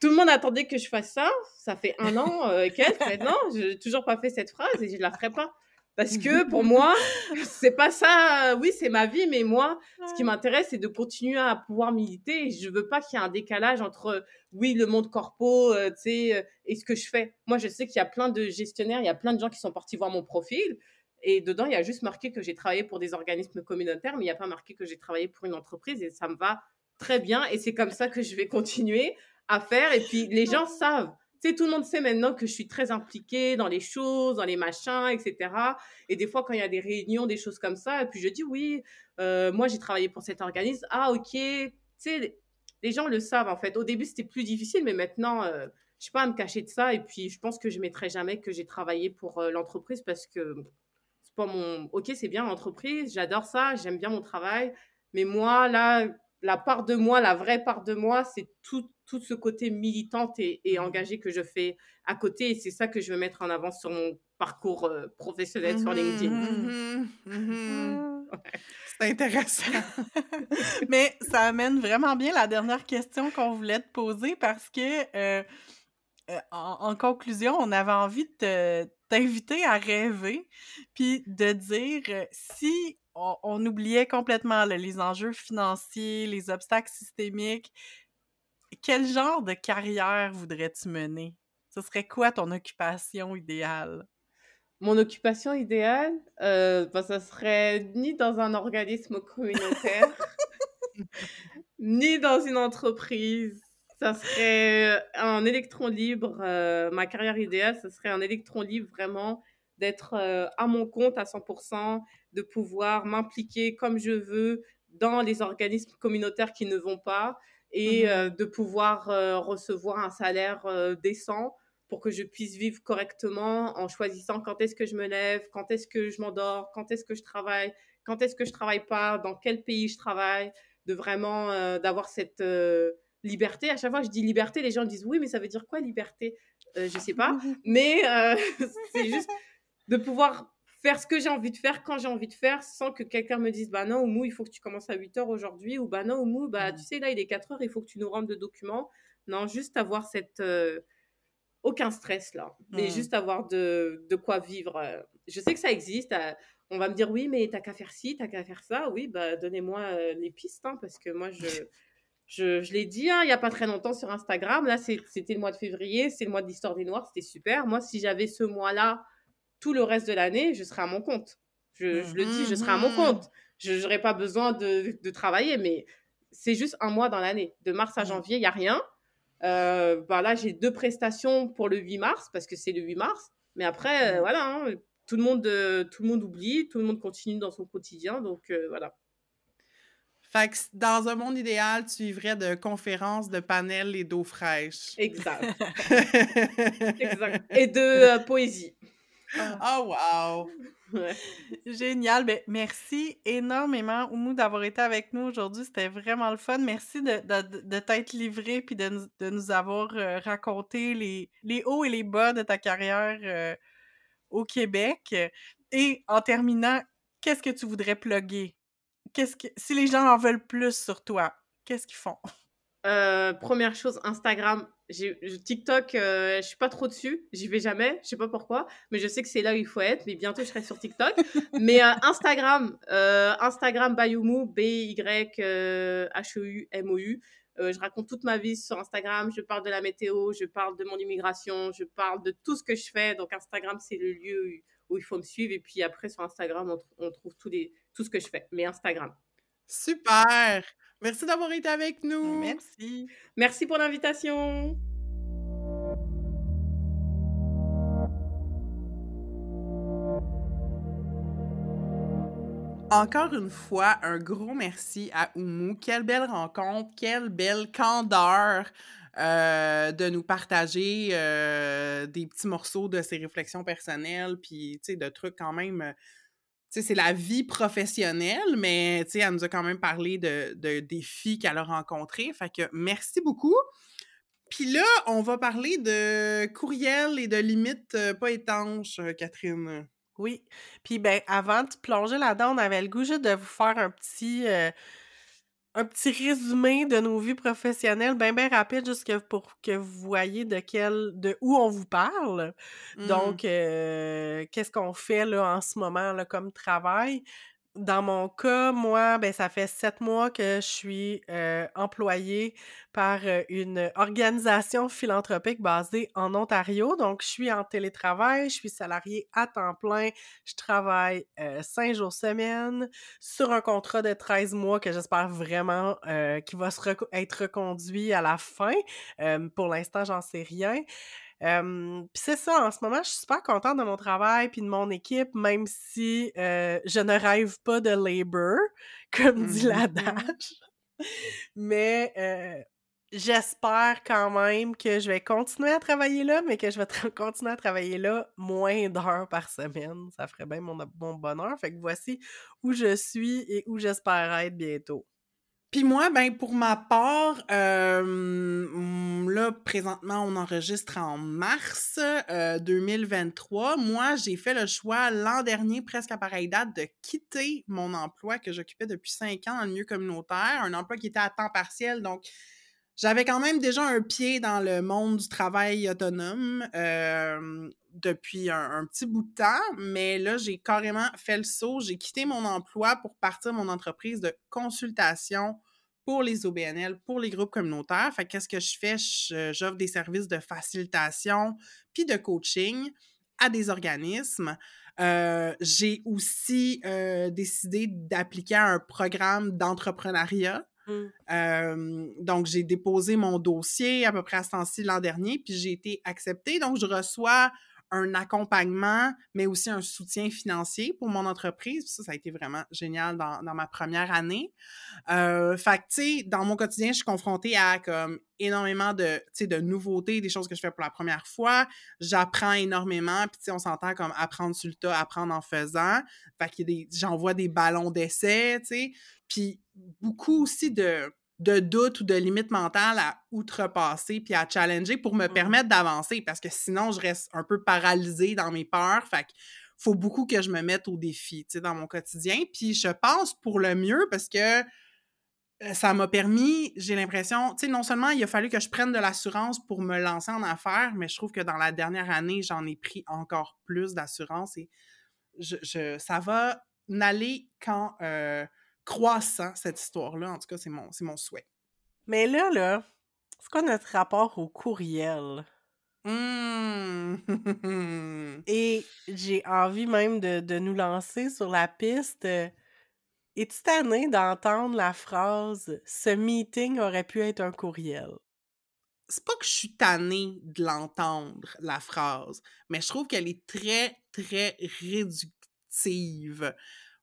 Tout le monde attendait que je fasse ça. Ça fait un an euh, quelques maintenant, je n'ai toujours pas fait cette phrase et je la ferai pas. Parce que pour moi, c'est pas ça. Oui, c'est ma vie, mais moi, ce qui m'intéresse, c'est de continuer à pouvoir militer. Et je veux pas qu'il y ait un décalage entre, oui, le monde corpo, euh, tu sais, euh, et ce que je fais. Moi, je sais qu'il y a plein de gestionnaires, il y a plein de gens qui sont partis voir mon profil. Et dedans, il y a juste marqué que j'ai travaillé pour des organismes communautaires, mais il n'y a pas marqué que j'ai travaillé pour une entreprise. Et ça me va très bien. Et c'est comme ça que je vais continuer à faire. Et puis, les gens savent. Sais, tout le monde sait maintenant que je suis très impliquée dans les choses, dans les machins, etc. Et des fois, quand il y a des réunions, des choses comme ça, et puis je dis oui, euh, moi j'ai travaillé pour cet organisme. Ah, ok. Tu sais, les gens le savent en fait. Au début, c'était plus difficile, mais maintenant, euh, je sais pas à me cacher de ça. Et puis, je pense que je mettrai jamais que j'ai travaillé pour euh, l'entreprise parce que c'est pas mon. Ok, c'est bien l'entreprise, j'adore ça, j'aime bien mon travail. Mais moi, là, la part de moi, la vraie part de moi, c'est tout, tout ce côté militante et, et, mmh. engagé que je fais à côté. Et c'est ça que je veux mettre en avant sur mon parcours euh, professionnel sur LinkedIn.
Mmh, mmh, c'est intéressant.
Mais ça amène vraiment bien la dernière question qu'on voulait te poser parce que, euh, euh, en, en, conclusion, on avait envie de t'inviter à rêver puis de dire si on, oubliait complètement les enjeux financiers, les obstacles systémiques. Quel genre de carrière voudrais-tu mener? Ce serait quoi ton occupation idéale?
Mon occupation idéale, euh, ben, ça serait ni dans un organisme communautaire, ni dans une entreprise. Ça serait un électron libre. Euh, ma carrière idéale, ce serait un électron libre vraiment d'être euh, à mon compte à 100%, de pouvoir m'impliquer comme je veux dans les organismes communautaires qui ne vont pas et mmh euh, de pouvoir euh, recevoir un salaire euh, décent pour que je puisse vivre correctement en choisissant quand est-ce que je me lève, quand est-ce que je m'endors, quand est-ce que je travaille, quand est-ce que je travaille pas, dans quel pays je travaille, de vraiment d'avoir cette liberté. À chaque fois que je dis liberté, les gens disent oui, mais ça veut dire quoi liberté? Je sais pas, mais c'est juste de pouvoir faire ce que j'ai envie de faire quand j'ai envie de faire sans que quelqu'un me dise bah non Oumou il faut que tu commences à 8 heures aujourd'hui ou bah non Oumou bah mmh. tu sais là il est 4 heures il faut que tu nous rendes de documents non juste avoir cette euh, aucun stress là mmh. juste avoir de, de, quoi vivre euh. je sais que ça existe euh, on va me dire oui mais t'as qu'à faire ci t'as qu'à faire ça oui bah donnez-moi les pistes hein, parce que moi je je, je l'ai dit hein, il n'y a pas très longtemps sur Instagram là c'était le mois de février c'est le mois de l'histoire des noirs c'était super moi si j'avais ce mois là tout le reste de l'année, je serai à mon compte. Je, le dis, je serai à mon mmh compte. Je n'aurai pas besoin de, de, travailler, mais c'est juste un mois dans l'année. De mars à mmh. janvier, il n'y a rien. Euh, bah là, j'ai deux prestations pour le 8 mars, parce que c'est le 8 mars. Mais après, euh, voilà, hein, tout, le monde, euh, tout le monde oublie, tout le monde continue dans son quotidien. Donc, euh, voilà.
Fait que dans un monde idéal, tu vivrais de conférences, de panels et d'eau fraîche.
Exact. exact. Et de poésie.
Oh, wow!
Génial. Ben, merci énormément, Oumou, d'avoir été avec nous aujourd'hui. C'était vraiment le fun. Merci de, de, de t'être livré puis de, nous, de nous avoir euh, raconté les, les hauts et les bas de ta carrière euh, au Québec. Et en terminant, qu'est-ce que tu voudrais plugger? Qu'est-ce que, si les gens en veulent plus sur toi, qu'est-ce qu'ils font?
Euh, première chose, Instagram. TikTok, euh, je suis pas trop dessus. J'y vais jamais. Je sais pas pourquoi. Mais je sais que c'est là où il faut être. Mais bientôt, je serai sur TikTok. mais euh, Instagram, Instagram Bayumu, B-Y-H-E-U-M-O-U. je raconte toute ma vie sur Instagram. Je parle de la météo, je parle de mon immigration, je parle de tout ce que je fais. Donc, Instagram, c'est le lieu où il faut me suivre. Et puis après, sur Instagram, on, on trouve les, tout ce que je fais. Mais Instagram.
Super! Merci d'avoir été avec nous.
Merci.
Merci pour l'invitation.
Encore une fois, un gros merci à Oumou. Quelle belle rencontre, quelle belle candeur euh, de nous partager euh, des petits morceaux de ses réflexions personnelles, puis de trucs quand même c'est la vie professionnelle, mais elle nous a quand même parlé de, de défis qu'elle a rencontrés. Fait que merci beaucoup. Puis là, on va parler de courriel et de limites euh, pas étanches, euh, Catherine.
Oui. Puis ben, avant de plonger là-dedans, on avait le goût juste de vous faire un petit. Euh, un petit résumé de nos vies professionnelles, bien, bien rapide, juste pour que vous voyez de quel, de où on vous parle. Mmh. Donc, euh, qu'est-ce qu'on fait là, en ce moment là, comme travail? Dans mon cas, moi, ben, ça fait sept mois que je suis euh, employée par euh, une organisation philanthropique basée en Ontario. Donc, je suis en télétravail, je suis salariée à temps plein, je travaille euh, cinq jours semaine sur un contrat de 13 mois que j'espère vraiment qui va se être reconduit à la fin. pour l'instant, j'en sais rien. Puis c'est ça, en ce moment, je suis super contente de mon travail puis de mon équipe, même si je ne rêve pas de labor, comme dit
Mm-hmm.
l'adage. Mais j'espère quand même que je vais continuer à travailler là, mais que je vais continuer à travailler là moins d'heures par semaine. Ça ferait bien mon, mon bonheur. Fait que voici où je suis et où j'espère être bientôt.
Puis moi, ben pour ma part, euh, là, présentement, on enregistre en mars euh, 2023. Moi, j'ai fait le choix l'an dernier, presque à pareille date, de quitter mon emploi que j'occupais depuis cinq ans dans le milieu communautaire, un emploi qui était à temps partiel, donc j'avais quand même déjà un pied dans le monde du travail autonome euh, depuis un, petit bout de temps, mais là, j'ai carrément fait le saut. J'ai quitté mon emploi pour partir mon entreprise de consultation pour les OBNL, pour les groupes communautaires. Fait qu'est-ce que je fais? J'offre des services de facilitation puis de coaching à des organismes. Euh, j'ai aussi euh, décidé d'appliquer un programme d'entrepreneuriat Mmh. Donc, j'ai déposé mon dossier à peu près à ce temps-ci l'an dernier, puis j'ai été acceptée. Donc, je reçois un accompagnement, mais aussi un soutien financier pour mon entreprise. Ça, ça a été vraiment génial dans, dans ma première année. Euh, fait que, tu sais, dans mon quotidien, je suis confrontée à comme énormément de, de nouveautés, des choses que je fais pour la première fois. J'apprends énormément, puis tu sais, on s'entend comme apprendre sur le tas, apprendre en faisant. Fait que j'envoie des ballons d'essai, tu sais. Puis beaucoup aussi de, de doutes ou de limites mentales à outrepasser puis à challenger pour me mmh. permettre d'avancer parce que sinon, je reste un peu paralysée dans mes peurs. Fait faut beaucoup que je me mette au défi, tu sais, dans mon quotidien. Puis je pense pour le mieux parce que ça m'a permis, j'ai l'impression, tu sais, non seulement il a fallu que je prenne de l'assurance pour me lancer en affaires, mais je trouve que dans la dernière année, j'en ai pris encore plus d'assurance et je, je, ça va n'aller qu'en euh, croissant, cette histoire-là. En tout cas, c'est mon, mon souhait.
Mais là, là, c'est quoi notre rapport au courriel?
Mmh.
Et j'ai envie même de, de, nous lancer sur la piste. Es-tu tanné d'entendre la phrase « Ce meeting aurait pu être un courriel »
c'est pas que je suis tannée de l'entendre, la phrase, mais je trouve qu'elle est très, très réductive.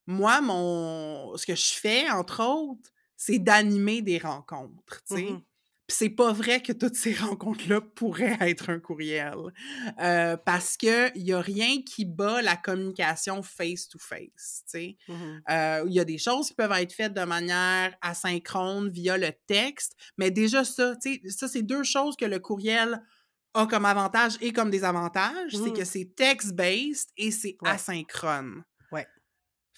Moi, mon ce que je fais, entre autres, c'est d'animer des rencontres, tu sais.
Mmh
Puis c'est pas vrai que toutes ces rencontres-là pourraient être un courriel. Euh, parce qu'il y a rien qui bat la communication face-to-face, tu sais.
Mmh
Euh, il y a des choses qui peuvent être faites de manière asynchrone via le texte, mais déjà ça, tu sais, ça, c'est deux choses que le courriel a comme avantage et comme désavantage, c'est
Mmh.
que c'est text-based et c'est
Ouais.
asynchrone.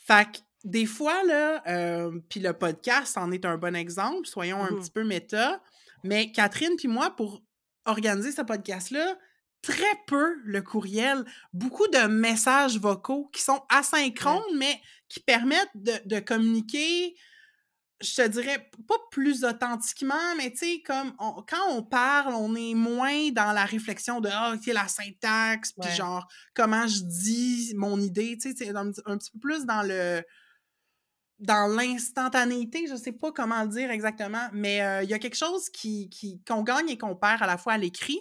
Fait que des fois, là, euh, puis le podcast en est un bon exemple, soyons un
Mhm.
petit peu méta, mais Catherine puis moi, pour organiser ce podcast-là, très peu le courriel, beaucoup de messages vocaux qui sont asynchrones, mais qui permettent de, de communiquer, je te dirais, pas plus authentiquement, mais tu sais, comme on- quand on parle, on est moins dans la réflexion de ah, ok, la syntaxe, puis genre comment je dis mon idée, tu sais, c'est un, petit- un petit peu plus dans le dans l'instantanéité, je sais pas comment le dire exactement, mais euh, il y a quelque chose qui qui- qu'on gagne et qu'on perd à la fois à l'écrit.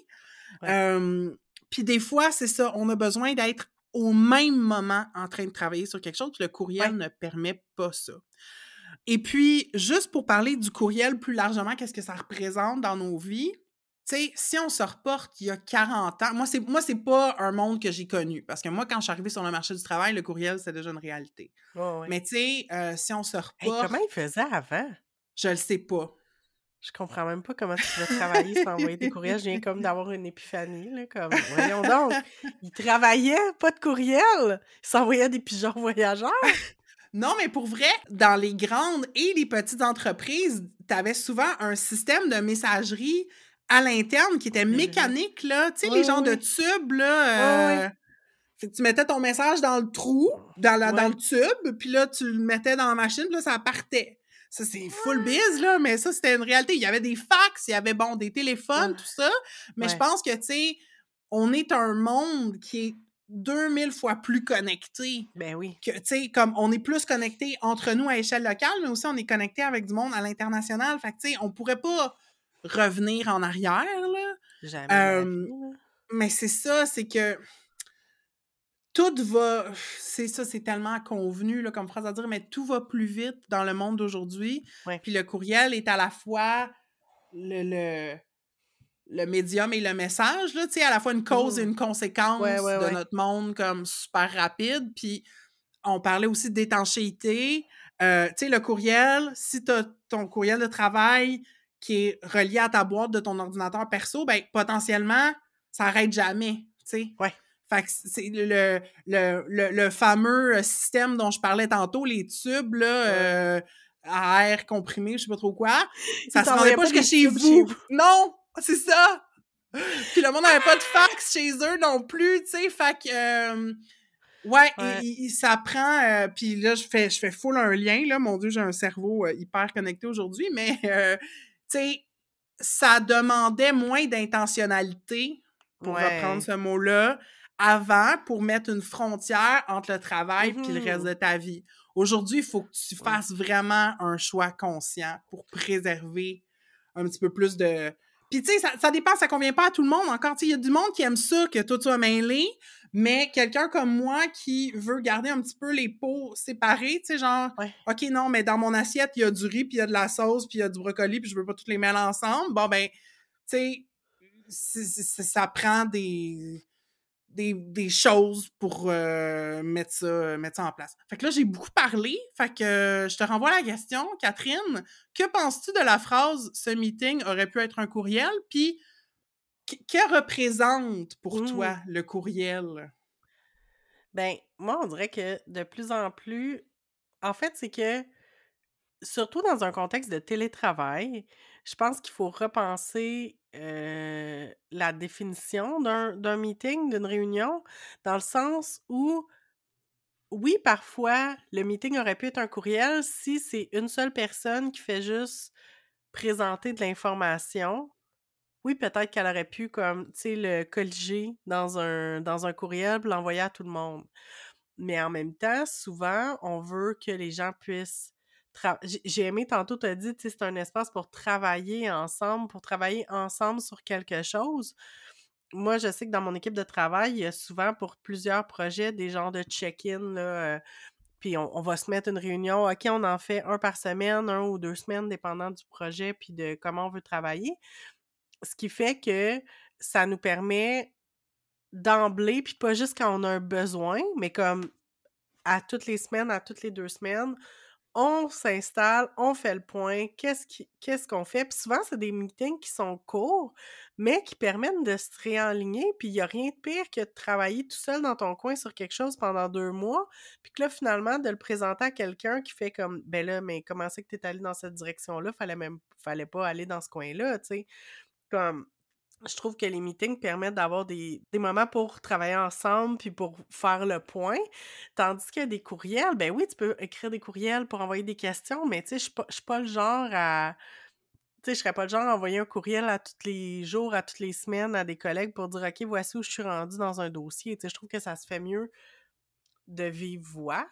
Ouais.
Euh, puis des fois, c'est ça, on a besoin d'être au même moment en train de travailler sur quelque chose, puis le courriel
Ouais.
ne permet pas ça. Et puis, juste pour parler du courriel plus largement, qu'est-ce que ça représente dans nos vies? Tu sais, si on se reporte il y a 40 ans, moi, c'est moi c'est pas un monde que j'ai connu. Parce que moi, quand je suis arrivée sur le marché du travail, le courriel, c'était déjà une réalité. Mais tu sais, euh, si on se
Hey,
reporte,
comment ils faisaient avant?
je le sais pas.
Je comprends même pas comment tu pouvais travailler sans envoyer des courriels. Je viens comme d'avoir une épiphanie, là, comme, voyons donc. Ils travaillaient, pas de courriel. Ils s'envoyaient des pigeons voyageurs.
Non, mais pour vrai, dans les grandes et les petites entreprises, tu avais souvent un système de messagerie à l'interne qui était mécanique, là. Tu sais, les genres de tubes, là.
Ouais.
euh, Fait que tu mettais ton message dans le trou, dans, la, dans
Ouais.
le tube, puis là, tu le mettais dans la machine, puis là, ça partait. Ça, c'est full biz, là, mais ça, c'était une réalité. Il y avait des fax, il y avait, bon, des téléphones, tout ça. Mais je pense que, tu sais, on est un monde qui est 2000 fois plus connecté
Ben oui.
que, tu sais, comme on est plus connecté entre nous à échelle locale, mais aussi on est connecté avec du monde à l'international. Fait que, tu sais, on pourrait pas revenir en arrière, là.
Jamais.
Euh, mais c'est ça, c'est que tout va. C'est ça, c'est tellement convenu là, comme phrase à dire, mais tout va plus vite dans le monde d'aujourd'hui. Puis le courriel est à la fois le, le, le médium et le message, là, à la fois une cause et mmh. une conséquence de notre monde comme super rapide. Puis on parlait aussi d'étanchéité. Euh, tu sais, le courriel, si tu as ton courriel de travail qui est relié à ta boîte de ton ordinateur perso, ben potentiellement, ça n'arrête jamais, tu sais. Fait que c'est le, le, le, fameux euh, système dont je parlais tantôt, les tubes, là, euh, à air comprimé, je sais pas trop quoi. Ça se rendait pas jusqu'à chez, vous. Non! C'est ça! Puis le monde n'avait pas de fax chez eux non plus, tu sais. Fait que... Ouais, ça prend. Euh, puis là, je fais, je fais full un lien. Là, mon Dieu, j'ai un cerveau euh, hyper connecté aujourd'hui, mais euh, tu sais, ça demandait moins d'intentionnalité, pour reprendre ce mot-là, avant pour mettre une frontière entre le travail et le reste mmh. de ta vie. Aujourd'hui, il faut que tu fasses vraiment un choix conscient pour préserver un petit peu plus de. Puis, tu sais, ça, ça, dépend, ça convient pas à tout le monde. Encore, il y a du monde qui aime ça, que toi, tu sois mêlé, mais quelqu'un comme moi qui veut garder un petit peu les pots séparés, tu sais, genre, OK, non, mais dans mon assiette, il y a du riz, puis il y a de la sauce, puis il y a du brocoli, puis je veux pas toutes les mêler ensemble. Bon, ben, tu sais, ça prend des, des, choses pour euh, mettre, ça, mettre ça en place. Fait que là, j'ai beaucoup parlé. Fait que je te renvoie la question, Catherine. Que penses-tu de la phrase « ce meeting aurait pu être un courriel » puis que représente pour toi mmh. le courriel?
Ben, moi, on dirait que de plus en plus, en fait, c'est que, surtout dans un contexte de télétravail, je pense qu'il faut repenser la définition d'un meeting, d'une réunion, dans le sens où, oui, parfois, le meeting aurait pu être un courriel si c'est une seule personne qui fait juste présenter de l'information, oui, peut-être qu'elle aurait pu, comme, tu sais, le colliger dans un, dans un courriel l'envoyer à tout le monde. Mais en même temps, souvent, on veut que les gens puissent. J'ai aimé tantôt, as dit, c'est un espace pour travailler ensemble, pour travailler ensemble sur quelque chose. Moi, je sais que dans mon équipe de travail, il y a souvent pour plusieurs projets des genres de check-in. Euh, puis on, on, va se mettre une réunion. OK, on en fait un par semaine, un ou deux semaines, dépendant du projet, puis de comment on veut travailler. Ce qui fait que ça nous permet d'emblée, puis pas juste quand on a un besoin, mais comme à toutes les semaines, à toutes les deux semaines, on s'installe, on fait le point, qu'est-ce qu'on fait? Puis souvent, c'est des meetings qui sont courts, mais qui permettent de se réaligner. Puis il n'y a rien de pire que de travailler tout seul dans ton coin sur quelque chose pendant deux mois, puis que là, finalement, de le présenter à quelqu'un qui fait comme, ben là, mais comment c'est que tu es allé dans cette direction-là? Fallait même, fallait pas aller dans ce coin-là, tu sais. Comme, je trouve que les meetings permettent d'avoir des, moments pour travailler ensemble puis pour faire le point. Tandis que des courriels, ben oui, tu peux écrire des courriels pour envoyer des questions, mais tu sais, je suis pas, pas le genre à. Tu sais, je serais pas le genre à envoyer un courriel à tous les jours, à toutes les semaines à des collègues pour dire OK, voici où je suis rendu dans un dossier. Tu sais, je trouve que ça se fait mieux de vive voix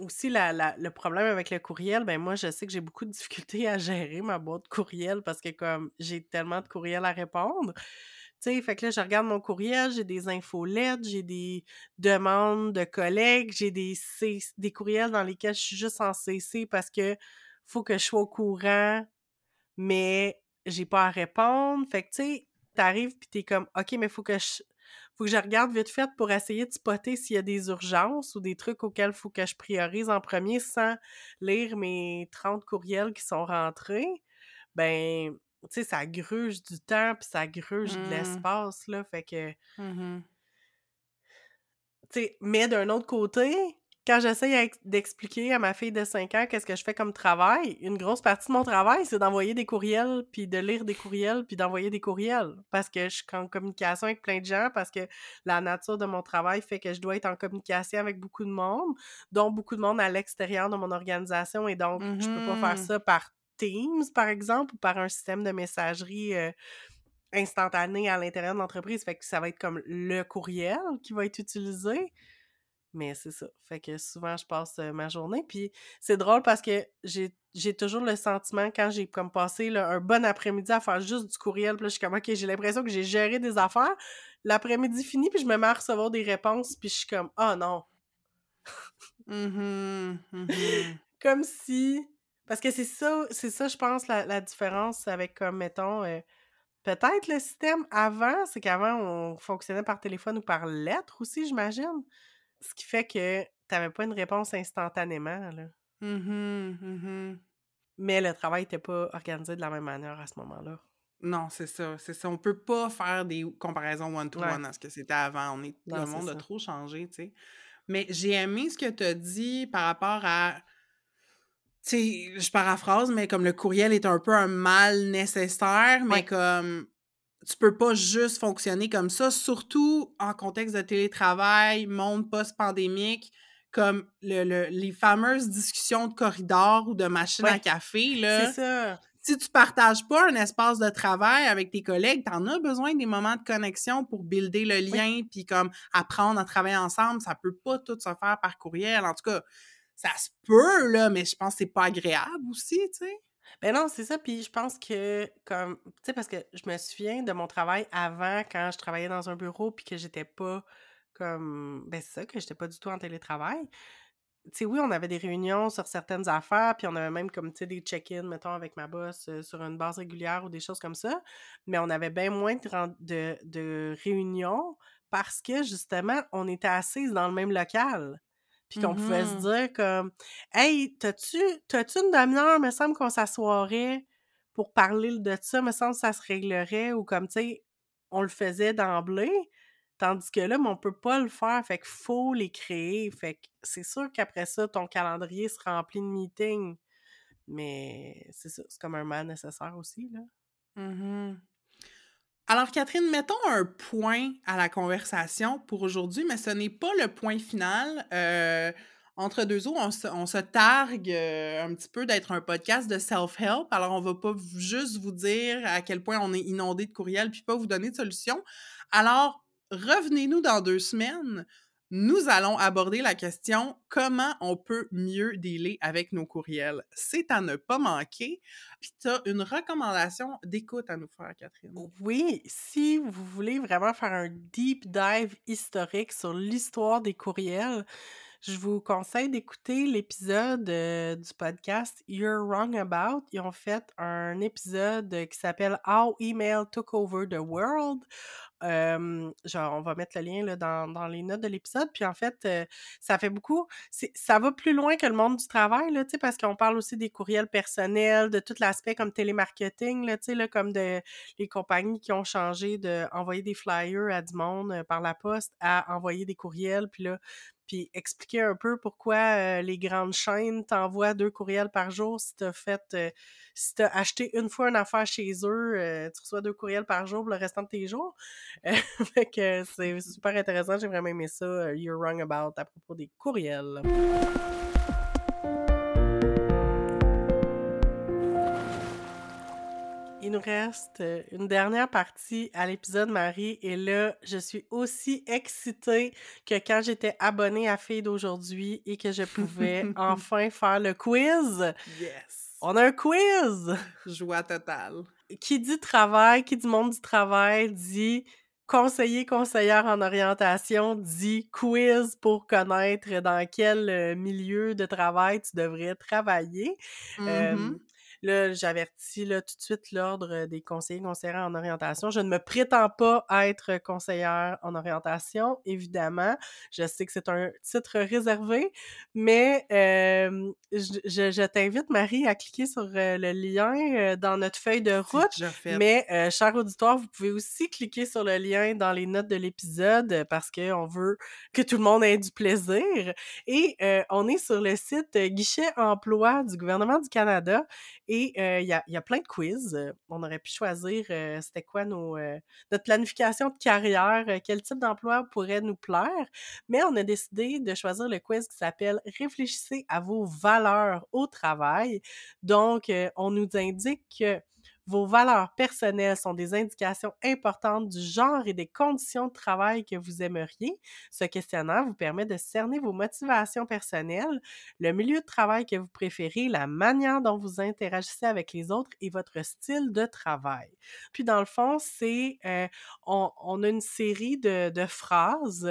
aussi, la, le problème avec le courriel, ben moi, je sais que j'ai beaucoup de difficultés à gérer ma boîte courriel parce que comme j'ai tellement de courriels à répondre. Tu sais, fait que là, je regarde mon courriel, j'ai des infolettes, j'ai des demandes de collègues, j'ai des, des courriels dans lesquels je suis juste en CC parce que faut que je sois au courant, mais j'ai pas à répondre. Fait que, tu sais, t'arrives pis t'es comme, OK, mais faut que je faut que je regarde vite fait pour essayer de spotter s'il y a des urgences ou des trucs auxquels il faut que je priorise en premier sans lire mes 30 courriels qui sont rentrés. Ben, tu sais, ça gruge du temps puis ça gruge de mmh. l'espace, là. Fait que. Mmh tu sais, mais d'un autre côté, quand j'essaie d'expliquer à ma fille de 5 ans qu'est-ce que je fais comme travail, une grosse partie de mon travail, c'est d'envoyer des courriels, puis de lire des courriels, puis d'envoyer des courriels. Parce que je suis en communication avec plein de gens, parce que la nature de mon travail fait que je dois être en communication avec beaucoup de monde, dont beaucoup de monde à l'extérieur de mon organisation, et donc je peux pas faire mmh ça par Teams, par exemple, ou par un système de messagerie euh, instantané à l'intérieur de l'entreprise. Fait que ça va être comme le courriel qui va être utilisé. Mais c'est ça. Fait que souvent, je passe ma journée. Puis c'est drôle parce que j'ai j'ai toujours le sentiment, quand j'ai comme passé là, un bon après-midi à faire juste du courriel, puis là, je suis comme, OK, j'ai l'impression que j'ai géré des affaires. L'après-midi fini, puis je me mets à recevoir des réponses, puis je suis comme, oh non.
Mhm, mhm.
comme si. Parce que c'est ça, c'est ça, je pense, la, la différence avec, comme, mettons, euh, peut-être le système avant, c'est qu'avant, on fonctionnait par téléphone ou par lettre aussi, j'imagine. Ce qui fait que t'avais pas une réponse instantanément, là.
Mhm, mhm.
Mais le travail n'était pas organisé de la même manière à ce moment-là.
Non, c'est ça, c'est ça. On peut pas faire des comparaisons one-to-one à ce que c'était avant. On est,
Non,
le monde a trop changé, tu sais. Mais j'ai aimé ce que tu as dit par rapport à. Tu sais, je paraphrase, mais comme le courriel est un peu un mal nécessaire, mais
Ouais.
comme tu peux pas juste fonctionner comme ça, surtout en contexte de télétravail, monde post-pandémique, comme le, le- les fameuses discussions de corridor ou de machine à café,
C'est ça.
si tu partages pas un espace de travail avec tes collègues, t'en as besoin des moments de connexion pour builder le lien puis comme apprendre à travailler ensemble. Ça peut pas tout se faire par courriel. En tout cas, ça se peut, là, mais je pense que c'est pas agréable aussi, tu sais.
Ben non, c'est ça. Puis je pense que, comme, tu sais, parce que je me souviens de mon travail avant, quand je travaillais dans un bureau, puis que j'étais pas comme, ben c'est ça, que j'étais pas du tout en télétravail. Tu sais, oui, on avait des réunions sur certaines affaires, puis on avait même comme, tu sais, des check-in, mettons, avec ma boss sur une base régulière ou des choses comme ça. Mais on avait bien moins de, de, de réunions parce que, justement, on était assises dans le même local. Puis qu'on pouvait se
Mhm.
dire comme Hey, t'as-tu une demi-heure, me semble qu'on s'assoirait pour parler de ça, me semble que ça se réglerait ou comme tu sais, on le faisait d'emblée. Tandis que là, mais on peut pas le faire, fait qu'il faut les créer. Fait que c'est sûr qu'après ça, ton calendrier se remplit de meetings. Mais c'est ça, c'est comme un mal nécessaire aussi, là.
Mhm. Alors, Catherine, mettons un point à la conversation pour aujourd'hui, mais ce n'est pas le point final. Euh, entre deux eaux, on se, targue euh, un petit peu d'être un podcast de self-help. Alors, on va pas juste vous dire à quel point on est inondé de courriels puis pas vous donner de solution. Alors, revenez-nous dans deux semaines. Nous allons aborder la question comment on peut mieux dealer avec nos courriels? C'est à ne pas manquer. Puis tu as une recommandation d'écoute à nous faire, Catherine.
Oui, si vous voulez vraiment faire un deep dive historique sur l'histoire des courriels, je vous conseille d'écouter l'épisode du podcast You're Wrong About. Ils ont fait un épisode qui s'appelle How Email Took Over the World. Genre, on va mettre le lien là, dans, dans les notes de l'épisode. Puis en fait, ça fait beaucoup. Ça va plus loin que le monde du travail, là, parce qu'on parle aussi des courriels personnels, de tout l'aspect comme télémarketing, là, là, comme de les compagnies qui ont changé de envoyer des flyers à du monde par la poste à envoyer des courriels, puis là, puis expliquer un peu pourquoi les grandes chaînes t'envoient deux courriels par jour si t'as fait, si t'as acheté une fois une affaire chez eux, tu reçois deux courriels par jour pour le restant de tes jours? Fait que c'est super intéressant, j'ai vraiment aimé ça, You're Wrong About, à propos des courriels. Il nous reste euh, une dernière partie à l'épisode, Marie, et là, je suis aussi excitée que quand j'étais abonnée à Fille d'aujourd'hui et que je pouvais enfin faire le quiz.
Yes!
On a un quiz!
Joie totale.
Qui dit travail, qui dit monde du travail, dit conseiller, conseillère en orientation, dit quiz pour connaître dans quel euh, milieu de travail tu devrais travailler. Euh,
Mhm.
Là, j'avertis là, tout de suite l'ordre des conseillers conseillères en orientation. Je ne me prétends pas être conseillère en orientation, évidemment. Je sais que c'est un titre réservé, mais euh, je, je- je t'invite, Marie, à cliquer sur euh, le lien euh, dans notre feuille de route. Mais, euh, cher auditoire, vous pouvez aussi cliquer sur le lien dans les notes de l'épisode euh, parce qu'on veut que tout le monde ait du plaisir. Et euh, on est sur le site euh, Guichet Emploi du gouvernement du Canada et il y, a, y a plein de quiz. On aurait pu choisir euh, c'était quoi nos, euh, notre planification de carrière, quel type d'emploi pourrait nous plaire. Mais on a décidé de choisir le quiz qui s'appelle Réfléchissez à vos valeurs au travail. Donc, on nous indique que Vos valeurs personnelles sont des indications importantes du genre et des conditions de travail que vous aimeriez. Ce questionnaire vous permet de cerner vos motivations personnelles, le milieu de travail que vous préférez, la manière dont vous interagissez avec les autres et votre style de travail. Puis dans le fond, c'est euh, on, a une série de, de phrases.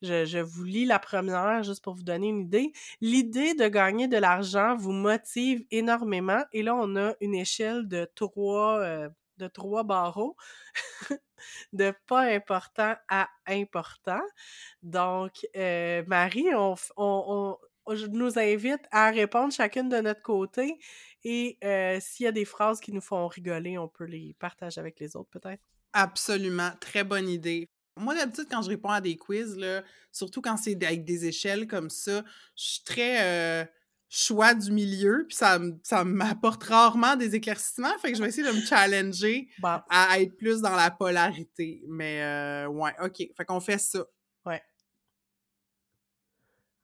Je, je, vous lis la première juste pour vous donner une idée. L'idée de gagner de l'argent vous motive énormément. Et là, on a une échelle de trois, euh, de trois barreaux. de pas important à important. Donc, euh, Marie, on, on, nous invite à répondre chacune de notre côté. Et euh, s'il y a des phrases qui nous font rigoler, on peut les partager avec les autres, peut-être.
Absolument. Très bonne idée. Moi, d'habitude, quand je réponds à des quiz, surtout quand c'est avec des échelles comme ça, je suis très choix du milieu, puis ça, ça m'apporte rarement des éclaircissements, fait que je vais essayer de me challenger
bon.
à être plus dans la polarité. Mais euh, ouais, OK. Fait qu'on fait ça.
Ouais.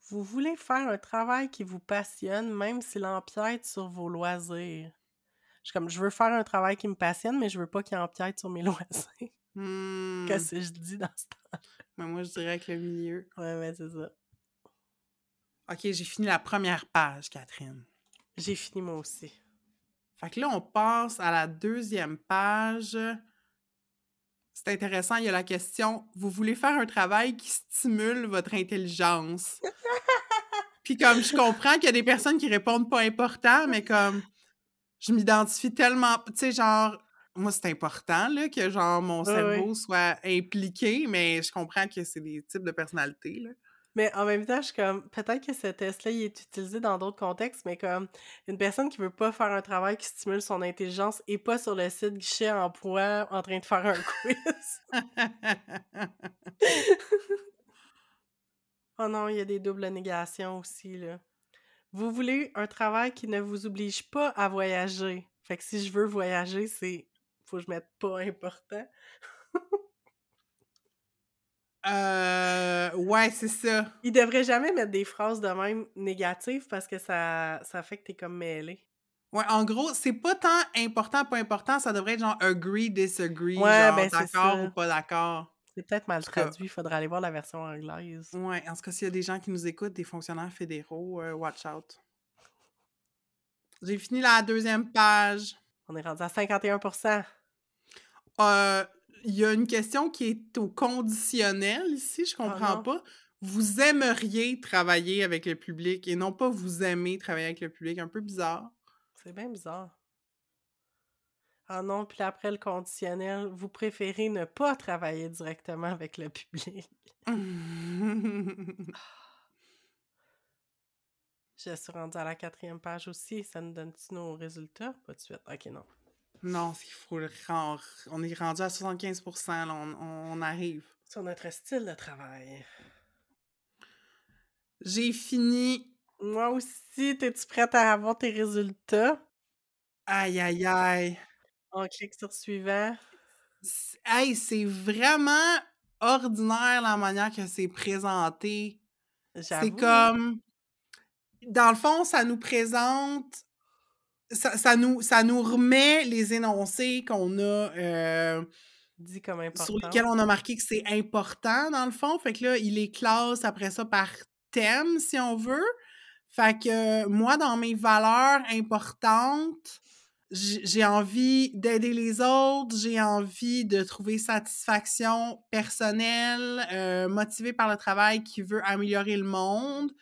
Vous voulez faire un travail qui vous passionne, même s'il empiète sur vos loisirs? Je, comme, je veux faire un travail qui me passionne, mais je veux pas qu'il empiète sur mes loisirs.
Hmm.
Qu'est-ce que je dis dans ce temps?
Mais moi, je dirais que le milieu.
Ouais, mais c'est ça.
OK, j'ai fini la première page, Catherine.
J'ai fini moi aussi.
Fait que là, on passe à la deuxième page. C'est intéressant, il y a la question Vous voulez faire un travail qui stimule votre intelligence? Puis comme je comprends qu'il y a des personnes qui répondent pas important, mais comme je m'identifie tellement, tu sais, genre, moi, c'est important là, que genre mon cerveau soit impliqué, mais je comprends que c'est des types de personnalités. Là.
Mais en même temps, je suis comme, peut-être que ce test-là, il est utilisé dans d'autres contextes, mais comme une personne qui veut pas faire un travail qui stimule son intelligence et pas sur le site guichet emploi en train de faire un quiz. oh non, il y a des doubles négations aussi, là. Vous voulez un travail qui ne vous oblige pas à voyager. Fait que si je veux voyager, c'est. Faut que je mette pas important.
euh, ouais, c'est ça.
Il devrait jamais mettre des phrases de même négatives parce que ça, ça fait que t'es comme mêlé.
Ouais, en gros, c'est pas tant important, pas important, ça devrait être genre agree, disagree,
Ouais,
genre
ben, c'est
d'accord ou pas d'accord.
C'est peut-être mal traduit, il faudrait aller voir la version anglaise.
Ouais, en tout cas, s'il y a des gens qui nous écoutent, des fonctionnaires fédéraux, euh, watch out. J'ai fini la deuxième page.
On est rendu à 51%.
Euh, Il y a une question qui est au conditionnel ici, je comprends
non.
pas. Vous aimeriez travailler avec le public et non pas vous aimez travailler avec le public. Un peu bizarre.
C'est bien bizarre. Ah non, puis après le conditionnel, vous préférez ne pas travailler directement avec le public? Je suis rendue à la quatrième page aussi. Ça nous donne-tu nos résultats? Pas de suite. Ok, non.
Non, il faut le rendre. On est rendu à 75%, là, on, on arrive.
Sur notre style de travail.
J'ai fini.
Moi aussi, t'es-tu prête à avoir tes résultats?
Aïe, aïe, aïe.
On clique sur suivant.
Hey, c'est vraiment ordinaire la manière que c'est présenté.
J'avoue.
C'est comme. Dans le fond, ça nous présente. Ça, ça nous, ça nous remet les énoncés qu'on a. euh,
Dit comme important.
sur lesquels on a marqué que c'est important, dans le fond. Fait que là, il les classe après ça par thème, si on veut. Fait que euh, moi, dans mes valeurs importantes, j'ai envie d'aider les autres, j'ai envie de trouver satisfaction personnelle, euh, motivée par le travail qui veut améliorer le monde.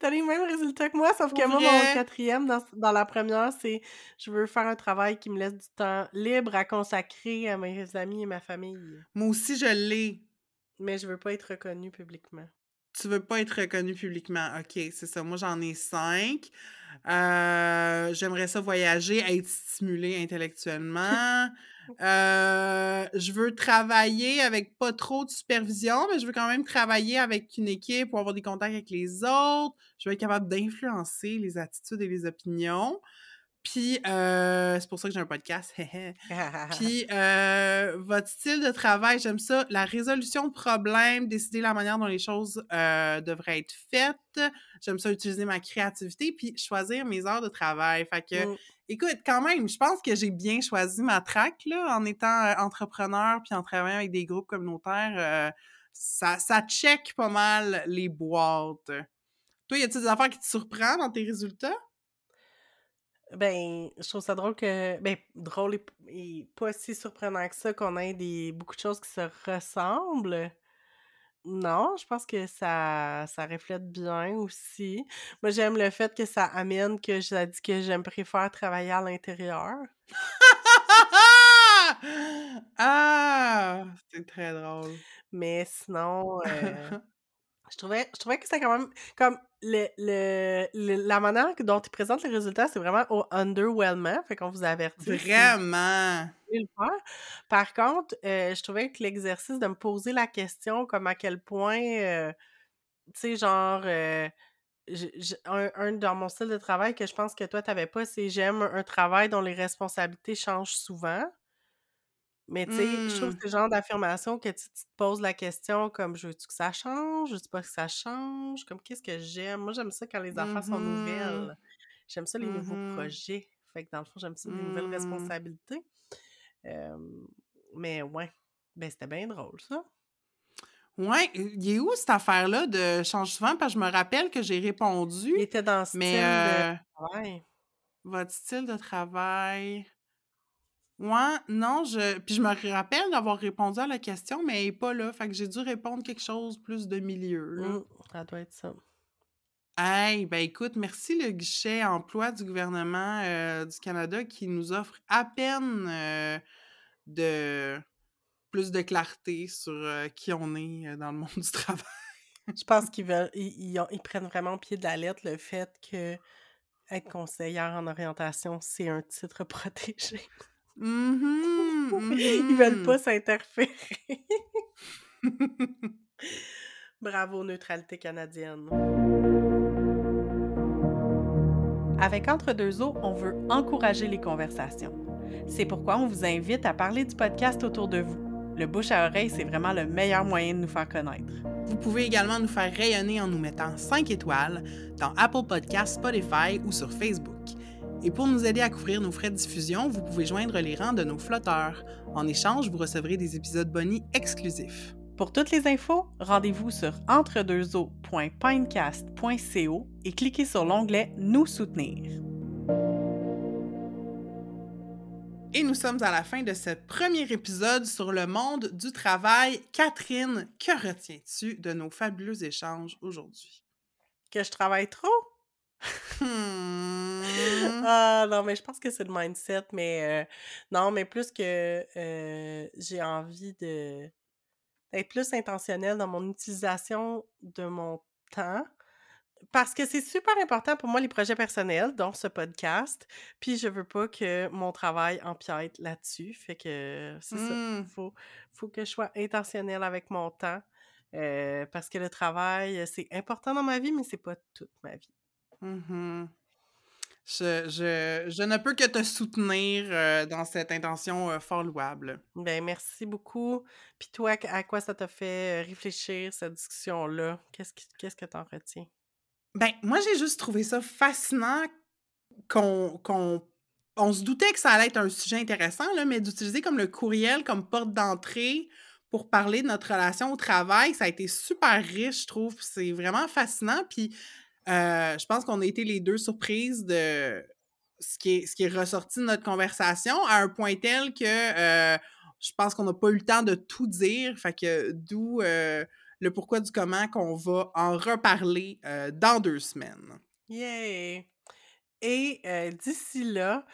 T'as les mêmes résultats que moi, sauf
Pour
que moi, mon quatrième, dans, dans la première, c'est je veux faire un travail qui me laisse du temps libre à consacrer à mes amis et ma famille.
Moi aussi, je l'ai.
Mais je veux pas être reconnue publiquement.
Tu veux pas être reconnu publiquement. OK, c'est ça. Moi, j'en ai cinq. Euh, J'aimerais ça voyager, être stimulé intellectuellement. Euh, je veux travailler avec pas trop de supervision, mais je veux quand même travailler avec une équipe pour avoir des contacts avec les autres. Je veux être capable d'influencer les attitudes et les opinions. Puis, euh, c'est pour ça que j'ai un podcast. Puis, euh, votre style de travail, j'aime ça. La résolution de problèmes, décider la manière dont les choses euh, devraient être faites. J'aime ça utiliser ma créativité, puis choisir mes heures de travail. Fait que
Mm.
Écoute, quand même, je pense que j'ai bien choisi ma track, là, en étant euh, entrepreneur puis en travaillant avec des groupes communautaires. euh, ça, ça check pas mal les boîtes. Toi, y a-t-il des affaires qui te surprennent dans tes résultats?
Ben, je trouve ça drôle que. Ben, drôle et, et pas si surprenant que ça qu'on ait des, beaucoup de choses qui se ressemblent. Non, je pense que ça, ça reflète bien aussi. Moi, j'aime le fait que ça amène que je dit que j'aime préfère travailler à l'intérieur.
ah! C'est très drôle.
Mais sinon, euh, je trouvais, je trouvais que c'était quand même comme le, le, le- la manière dont ils présentent les résultats, c'est vraiment au underwhelming. Fait qu'on vous avertit.
Vraiment.
Par contre, euh, je trouvais que l'exercice de me poser la question comme à quel point, euh, tu sais, genre, euh, un, un dans mon style de travail que je pense que toi, t'avais pas, c'est j'aime un travail dont les responsabilités changent souvent. Mais tu sais, je trouve
Hmm.
que c'est le genre d'affirmation que tu, tu te poses la question comme je veux-tu que ça change? Je veux pas que ça change? Comme qu'est-ce que j'aime? Moi, j'aime ça quand les affaires sont
Mhm.
nouvelles. J'aime ça les nouveaux
Mhm.
projets. Fait que dans le fond, j'aime ça les nouvelles responsabilités. Euh, mais ouais, ben c'était bien drôle ça.
Ouais, il est où cette affaire-là de change souvent? Parce que je me rappelle que j'ai répondu,
Il était dans ce
mais
style de
euh,
travail.
votre style de travail. Ouais, non, je. Puis je me rappelle d'avoir répondu à la question, mais elle est pas là. Fait que j'ai dû répondre quelque chose plus de milieu, là.
Mm, ça doit être ça.
Hey, ben écoute, merci le guichet emploi du gouvernement euh, du Canada qui nous offre à peine euh, de plus de clarté sur euh, qui on est dans le monde du travail.
Je pense qu'ils veulent, ils, ils ont- ils prennent vraiment au pied de la lettre le fait que être conseillère en orientation, c'est un titre protégé.
Mhm,
Ils veulent pas s'interférer. Bravo, neutralité canadienne. Avec Entre deux eaux, on veut encourager les conversations. C'est pourquoi on vous invite à parler du podcast autour de vous. Le bouche à oreille, c'est vraiment le meilleur moyen de nous faire connaître.
Vous pouvez également nous faire rayonner en nous mettant 5 étoiles dans Apple Podcasts, Spotify ou sur Facebook. Et pour nous aider à couvrir nos frais de diffusion, vous pouvez joindre les rangs de nos flotteurs. En échange, vous recevrez des épisodes bonus exclusifs.
Pour toutes les infos, rendez-vous sur entredeuxeaux.pinecast.co et cliquez sur l'onglet Nous soutenir.
Et nous sommes à la fin de ce premier épisode sur le monde du travail. Catherine, que retiens-tu de nos fabuleux échanges aujourd'hui?
Que je travaille trop?
Hmm.
Ah non, mais je pense que c'est le mindset, mais euh, non, mais plus que euh, j'ai envie de d'être plus intentionnelle dans mon utilisation de mon temps. Parce que c'est super important pour moi les projets personnels, dont ce podcast. Puis je veux pas que mon travail empiète là-dessus. Fait que c'est ça.
Hmm.
Faut, faut que je sois intentionnelle avec mon temps. euh, parce que le travail, c'est important dans ma vie, mais c'est pas toute ma vie.
Mhm. Je, je, je ne peux que te soutenir euh, dans cette intention euh, fort louable.
Ben, merci beaucoup. Puis toi, à quoi ça t'a fait euh, réfléchir, cette discussion-là? Qu'est-ce qui- qu'est-ce que t'en retiens?
Ben, moi, j'ai juste trouvé ça fascinant qu'on qu'on on se doutait que ça allait être un sujet intéressant, là, mais d'utiliser comme le courriel comme porte d'entrée pour parler de notre relation au travail, ça a été super riche, je trouve. C'est vraiment fascinant. Puis euh, je pense qu'on a été les deux surprises de ce qui est, ressorti de notre conversation à un point tel que euh, je pense qu'on n'a pas eu le temps de tout dire. Fait que d'où euh, le pourquoi du comment qu'on va en reparler dans deux semaines.
Yay! Et d'ici là,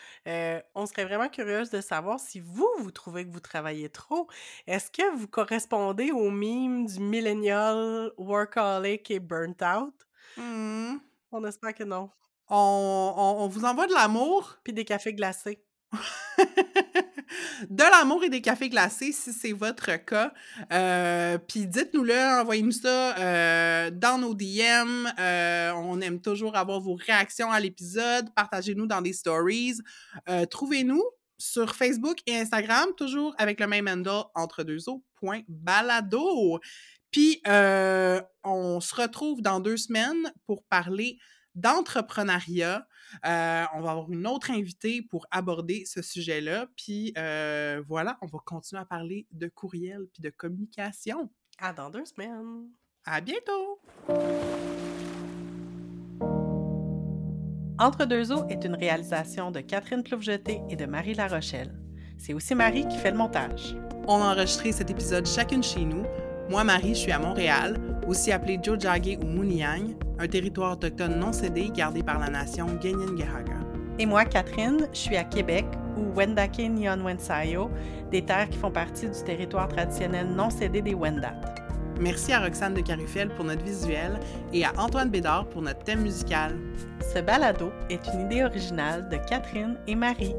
on serait vraiment curieuse de savoir si vous, vous trouvez que vous travaillez trop. Est-ce que vous correspondez au mime du millennial workaholic et burnt out?
Hmm.
On espère que non.
On, on- on vous envoie de l'amour?
Puis des cafés glacés.
de l'amour et des cafés glacés si c'est votre cas. Euh, Puis dites-nous-le, envoyez-nous ça euh, dans nos DM. Euh, on aime toujours avoir vos réactions à l'épisode. Partagez-nous dans des stories. Trouvez-nous sur Facebook et Instagram, toujours avec le même handle entre deux Puis euh, on se retrouve dans deux semaines pour parler d'entrepreneuriat. Euh, on va avoir une autre invitée pour aborder ce sujet-là. Puis euh, voilà, on va continuer à parler de courriel puis de communication.
À dans deux semaines.
À bientôt!
Entre deux eaux est une réalisation de Catherine Ploufjeté et de Marie Larochelle. C'est aussi Marie qui fait le montage.
On a enregistré cet épisode chacune chez nous. Moi, Marie, je suis à Montréal, aussi appelé Jojage ou Muniang, un territoire autochtone non cédé gardé par la nation Genyengehaga.
Et moi, Catherine, je suis à Québec, ou Wendake Nyon Wensayo, des terres qui font partie du territoire traditionnel non cédé des Wendat.
Merci à Roxane de Carufel pour notre visuel et à Antoine Bédard pour notre thème musical.
Ce balado est une idée originale de Catherine et Marie.